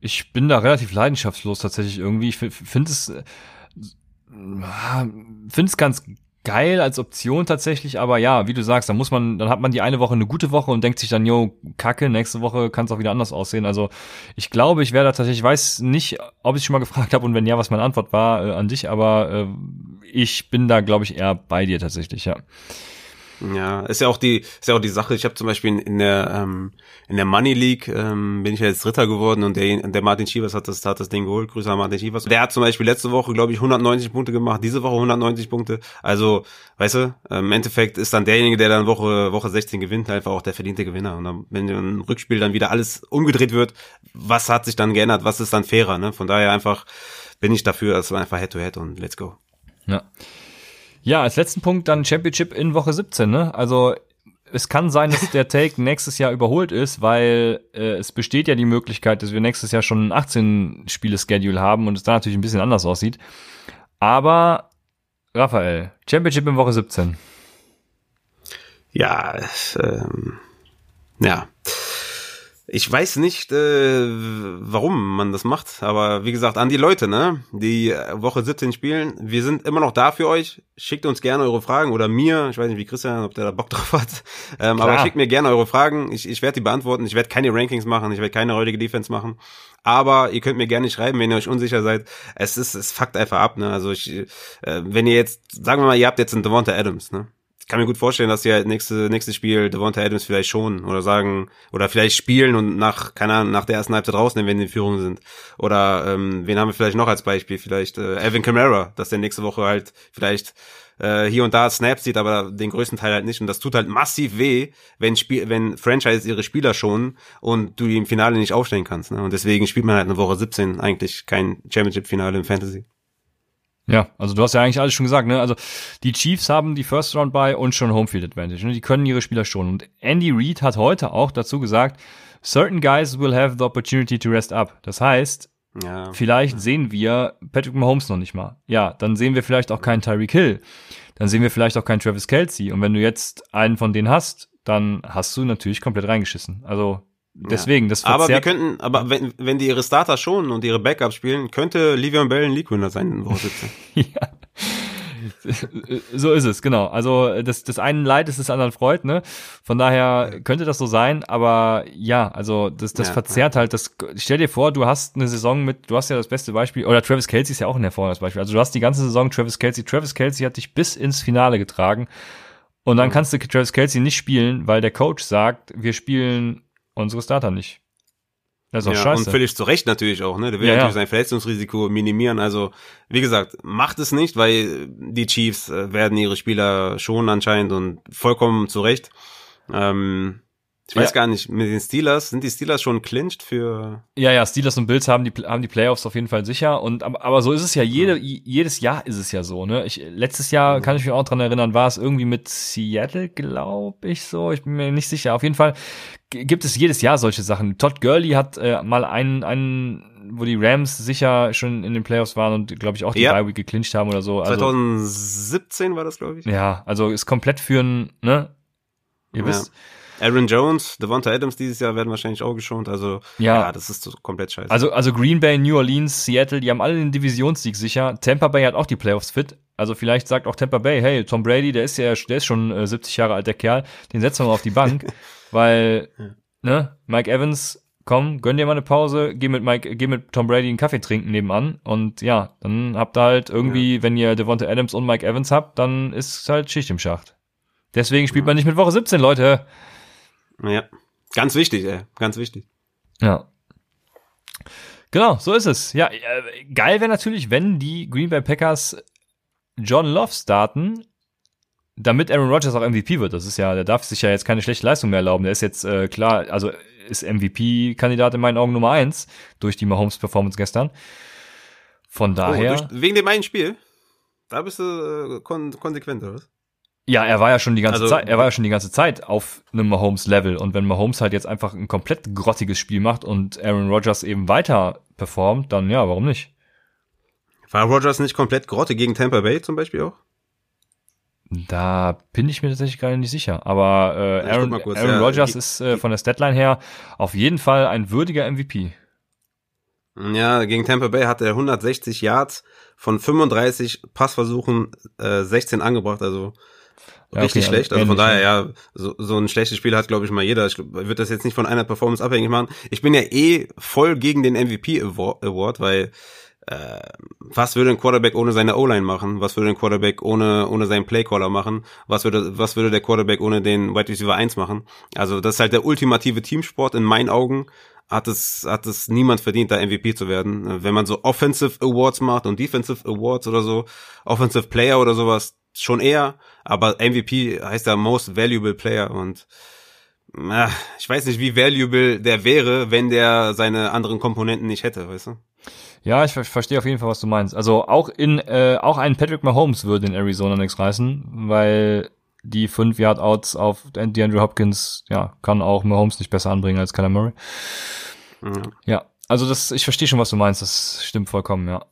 ich bin da relativ leidenschaftslos tatsächlich irgendwie. Ich finde es äh, finde es ganz geil als Option tatsächlich, aber ja, wie du sagst, dann muss man, dann hat man die eine Woche eine gute Woche und denkt sich dann, yo, kacke, nächste Woche kann es auch wieder anders aussehen. Also ich glaube, ich werde tatsächlich, ich weiß nicht, ob ich schon mal gefragt habe und wenn ja, was meine Antwort war äh, an dich, aber äh, ich bin da, glaube ich, eher bei dir tatsächlich, ja. Ja, ist ja auch die, ist ja auch die Sache. Ich habe zum Beispiel in, der ähm, in der Money League ähm, bin ich ja jetzt Dritter geworden und der, der Martin Schievers hat das, hat das Ding geholt. Grüße an Martin Schievers. Der hat zum Beispiel letzte Woche, glaube ich, 190 Punkte gemacht, diese Woche 190 Punkte. Also, weißt du, im Endeffekt ist dann derjenige, der dann Woche Woche 16 gewinnt, einfach auch der verdiente Gewinner. Und dann, wenn im Rückspiel dann wieder alles umgedreht wird, was hat sich dann geändert? Was ist dann fairer? Ne? Von daher einfach bin ich dafür, dass wir einfach Head to Head und let's go. Ja. Ja, als letzten Punkt dann Championship in Woche 17, ne? Also es kann sein, dass der Take nächstes Jahr überholt ist, weil äh, es besteht ja die Möglichkeit, dass wir nächstes Jahr schon ein 18-Spiele-Schedule haben und es da natürlich ein bisschen anders aussieht. Aber Raphael, Championship in Woche 17. Ja, ähm, ja ich weiß nicht, äh, warum man das macht, aber wie gesagt, an die Leute, ne, die Woche 17 spielen, wir sind immer noch da für euch. Schickt uns gerne eure Fragen oder mir, ich weiß nicht, wie Christian, ob der da Bock drauf hat, ähm, aber schickt mir gerne eure Fragen. Ich, ich werde die beantworten. Ich werde keine Rankings machen, ich werde keine heutige Defense machen, aber ihr könnt mir gerne schreiben, wenn ihr euch unsicher seid. Es ist, es fuckt einfach ab, ne. Also ich, äh, wenn ihr jetzt, sagen wir mal, ihr habt jetzt einen Devonta Adams, ne kann mir gut vorstellen, dass sie halt nächste, nächstes Spiel Devonta Adams vielleicht schon oder sagen, oder vielleicht spielen und nach, keine Ahnung, nach der ersten Halbzeit rausnehmen, wenn die in Führung sind. Oder ähm, wen haben wir vielleicht noch als Beispiel? Vielleicht äh, Evan Kamara, dass der nächste Woche halt vielleicht äh, hier und da Snaps sieht, aber den größten Teil halt nicht. Und das tut halt massiv weh, wenn Spiel, wenn Franchise ihre Spieler schonen und du die im Finale nicht aufstellen kannst. Ne? Und deswegen spielt man halt eine Woche 17 eigentlich kein Championship-Finale im Fantasy. Ja, also du hast ja eigentlich alles schon gesagt, ne? Also die Chiefs haben die First Round bei und schon Homefield Advantage. Ne? Die können ihre Spieler schon. Und Andy Reid hat heute auch dazu gesagt, certain guys will have the opportunity to rest up. Das heißt, ja. vielleicht sehen wir Patrick Mahomes noch nicht mal. Ja, dann sehen wir vielleicht auch keinen Tyreek Hill. Dann sehen wir vielleicht auch keinen Travis Kelsey. Und wenn du jetzt einen von denen hast, dann hast du natürlich komplett reingeschissen. Also Deswegen, das Aber wir könnten, aber wenn, wenn die ihre Starter schonen und ihre Backups spielen, könnte Livion Bell ein League-Winner sein in Woche 17. ja. So ist es, genau. Also das, das einen Leid ist des anderen Freud, ne? Von daher könnte das so sein, aber ja, also das, das ja, verzerrt ja. halt. Das, stell dir vor, du hast eine Saison mit, du hast ja das beste Beispiel, oder Travis Kelsey ist ja auch ein hervorragendes Beispiel. Also du hast die ganze Saison Travis Kelsey, Travis Kelsey hat dich bis ins Finale getragen. Und dann mhm. kannst du Travis Kelsey nicht spielen, weil der Coach sagt, wir spielen unsere Starter nicht. Das ist auch ja, scheiße. Und völlig zu Recht natürlich auch, ne? Der will ja, natürlich ja. sein Verletzungsrisiko minimieren. Also, wie gesagt, macht es nicht, weil die Chiefs äh, werden ihre Spieler schon anscheinend und vollkommen zu Recht. Ähm, ich weiß ja. gar nicht, mit den Steelers, sind die Steelers schon clinched für. Ja, ja, Steelers und Bills haben die, haben die Playoffs auf jeden Fall sicher. Und, aber, aber so ist es ja, jede, ja. jedes Jahr ist es ja so, ne? Ich, letztes Jahr kann ich mich auch dran erinnern, war es irgendwie mit Seattle, glaube ich so. Ich bin mir nicht sicher. Auf jeden Fall gibt es jedes Jahr solche Sachen. Todd Gurley hat äh, mal einen, einen, wo die Rams sicher schon in den Playoffs waren und glaube ich auch die ja. Bye Week geclincht haben oder so. Also, 2017 war das, glaube ich. Ja, also ist komplett für ein, ne? Ihr ja. Aaron Jones, Devonta Adams dieses Jahr werden wahrscheinlich auch geschont. Also ja, ja das ist so komplett scheiße. Also, also Green Bay, New Orleans, Seattle, die haben alle den Divisionssieg sicher. Tampa Bay hat auch die Playoffs fit. Also vielleicht sagt auch Tampa Bay, hey, Tom Brady, der ist ja, der ist schon äh, 70 Jahre alt, der Kerl, den setzen wir mal auf die Bank, weil, ja. ne, Mike Evans, komm, gönn dir mal eine Pause, geh mit Mike, geh mit Tom Brady einen Kaffee trinken nebenan und ja, dann habt ihr halt irgendwie, ja. wenn ihr Devonta Adams und Mike Evans habt, dann ist halt Schicht im Schacht. Deswegen spielt man nicht mit Woche 17, Leute. Ja, ganz wichtig, ey, ganz wichtig. Ja. Genau, so ist es. Ja, äh, geil wäre natürlich, wenn die Green Bay Packers John Love starten, damit Aaron Rodgers auch MVP wird. Das ist ja, der darf sich ja jetzt keine schlechte Leistung mehr erlauben. Der ist jetzt äh, klar, also ist MVP-Kandidat in meinen Augen Nummer eins durch die Mahomes-Performance gestern. Von oh, daher. Oh, durch, wegen dem einen Spiel? Da bist du äh, kon konsequent, oder was? Ja, er war ja schon die ganze also, Zeit, er war ja schon die ganze Zeit auf einem Mahomes-Level. Und wenn Mahomes halt jetzt einfach ein komplett grottiges Spiel macht und Aaron Rodgers eben weiter performt, dann ja, warum nicht? War Rodgers nicht komplett grotte gegen Tampa Bay zum Beispiel auch? Da bin ich mir tatsächlich gar nicht sicher. Aber äh, Aaron, Aaron ja, Rodgers ist äh, von der Statline her auf jeden Fall ein würdiger MVP. Ja, gegen Tampa Bay hatte er 160 Yards von 35 Passversuchen, äh, 16 angebracht, also ja, richtig okay, schlecht. Also von daher, ja, so, so ein schlechtes Spiel hat, glaube ich, mal jeder. Ich würde das jetzt nicht von einer Performance abhängig machen. Ich bin ja eh voll gegen den MVP Award, weil äh, was würde ein Quarterback ohne seine O-Line machen? Was würde ein Quarterback ohne, ohne seinen Playcaller machen? Was würde, was würde der Quarterback ohne den Wide Receiver 1 machen? Also das ist halt der ultimative Teamsport in meinen Augen. Hat es, hat es niemand verdient, da MVP zu werden. Wenn man so Offensive Awards macht und Defensive Awards oder so, Offensive Player oder sowas, schon eher, aber MVP heißt ja Most Valuable Player und äh, ich weiß nicht, wie valuable der wäre, wenn der seine anderen Komponenten nicht hätte, weißt du? Ja, ich verstehe auf jeden Fall, was du meinst. Also auch in äh, auch ein Patrick Mahomes würde in Arizona nichts reißen, weil die fünf Yard Outs auf DeAndre Hopkins, ja, kann auch Mahomes nicht besser anbringen als Kyler Murray. Mhm. Ja, also das, ich verstehe schon, was du meinst. Das stimmt vollkommen, ja.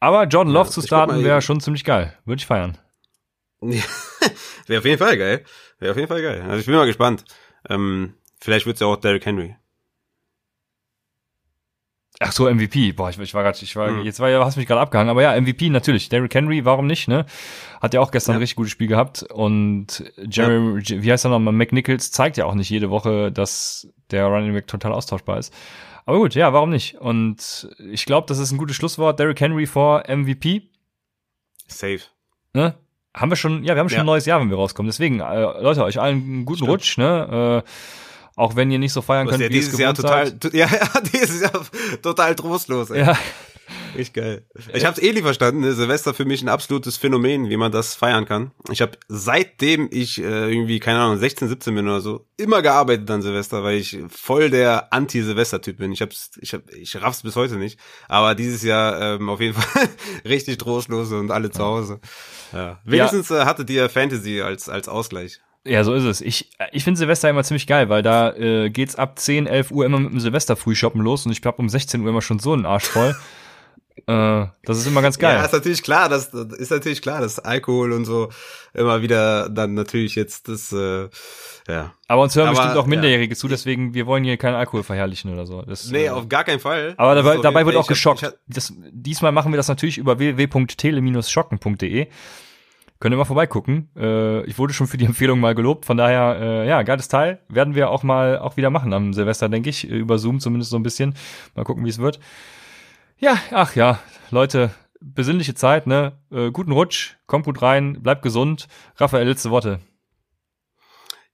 Aber Jordan Love ja, zu starten wäre schon ziemlich geil. Würde ich feiern. wäre auf jeden Fall geil. Wäre auf jeden Fall geil. Also ich bin mal gespannt. Ähm, vielleicht wird's ja auch Derrick Henry. Ach so, MVP. Boah, ich, ich war gerade, ich war, hm. jetzt war hast mich gerade abgehangen, aber ja, MVP natürlich. Derrick Henry, warum nicht, ne? Hat ja auch gestern ja. ein richtig gutes Spiel gehabt und Jerry, ja. wie heißt er nochmal, McNichols zeigt ja auch nicht jede Woche, dass der Running Back total austauschbar ist. Aber gut, ja, warum nicht? Und ich glaube, das ist ein gutes Schlusswort. Derrick Henry vor MVP. Safe. Ne? Haben wir schon, ja, wir haben schon ja. ein neues Jahr, wenn wir rauskommen. Deswegen, äh, Leute, euch allen einen guten Stimmt. Rutsch, ne? Äh, auch wenn ihr nicht so feiern könnt, ja wie dieses es Jahr total, ja, ja, dieses Jahr total trostlos. Ey. Ja. Echt geil. Ich habe es eh nie verstanden. Ne? Silvester für mich ein absolutes Phänomen, wie man das feiern kann. Ich habe seitdem ich äh, irgendwie keine Ahnung 16, 17 bin oder so immer gearbeitet an Silvester, weil ich voll der Anti-Silvester-Typ bin. Ich hab's, ich hab, ich raff's bis heute nicht. Aber dieses Jahr ähm, auf jeden Fall richtig trostlos und alle zu Hause. Ja. Wenigstens. Äh, hattet ihr Fantasy als als Ausgleich. Ja, so ist es. Ich, ich finde Silvester immer ziemlich geil, weil da äh, geht's ab 10, 11 Uhr immer mit dem Silvester-Frühshoppen los und ich hab um 16 Uhr immer schon so einen Arsch voll. äh, das ist immer ganz geil. Ja, ist natürlich klar, das ist natürlich klar, dass Alkohol und so immer wieder dann natürlich jetzt das, äh, ja. Aber uns hören aber, bestimmt auch Minderjährige ja. zu, deswegen wir wollen hier keinen Alkohol verherrlichen oder so. Das, nee, äh, auf gar keinen Fall. Aber dabei, dabei wird auch geschockt. das, diesmal machen wir das natürlich über www.tele-schocken.de. Könnt ihr mal vorbeigucken. Äh, ich wurde schon für die Empfehlung mal gelobt. Von daher, äh, ja, geiles Teil. Werden wir auch mal auch wieder machen am Silvester, denke ich. Über Zoom zumindest so ein bisschen. Mal gucken, wie es wird. Ja, ach ja, Leute, besinnliche Zeit, ne? Äh, guten Rutsch, kommt gut rein, bleibt gesund. Raphael, letzte Worte.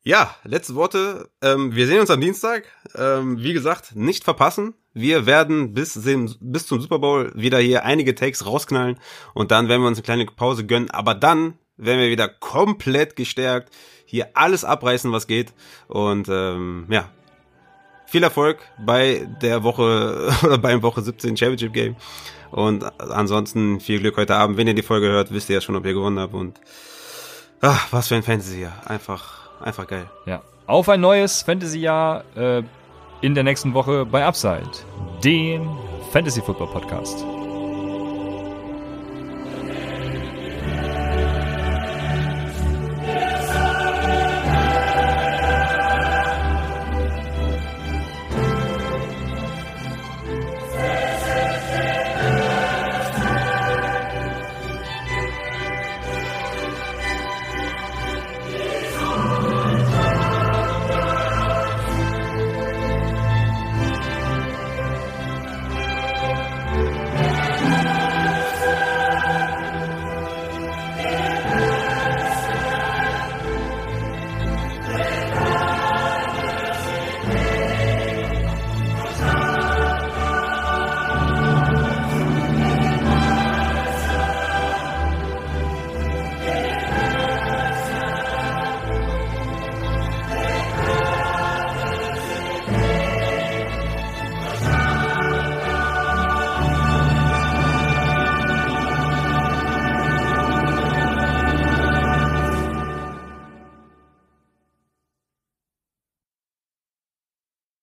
Ja, letzte Worte. Ähm, wir sehen uns am Dienstag. Ähm, wie gesagt, nicht verpassen. Wir werden bis, bis zum Super Bowl wieder hier einige Takes rausknallen und dann werden wir uns eine kleine Pause gönnen. Aber dann werden wir wieder komplett gestärkt hier alles abreißen, was geht. Und ähm, ja, viel Erfolg bei der Woche oder beim Woche 17 Championship Game. Und ansonsten viel Glück heute Abend. Wenn ihr die Folge hört, wisst ihr ja schon, ob ihr gewonnen habt. Und ach, was für ein Fantasy-Jahr. Einfach Einfach geil. Ja. Auf ein neues Fantasy-Jahr äh, in der nächsten Woche bei Upside, den Fantasy Football Podcast.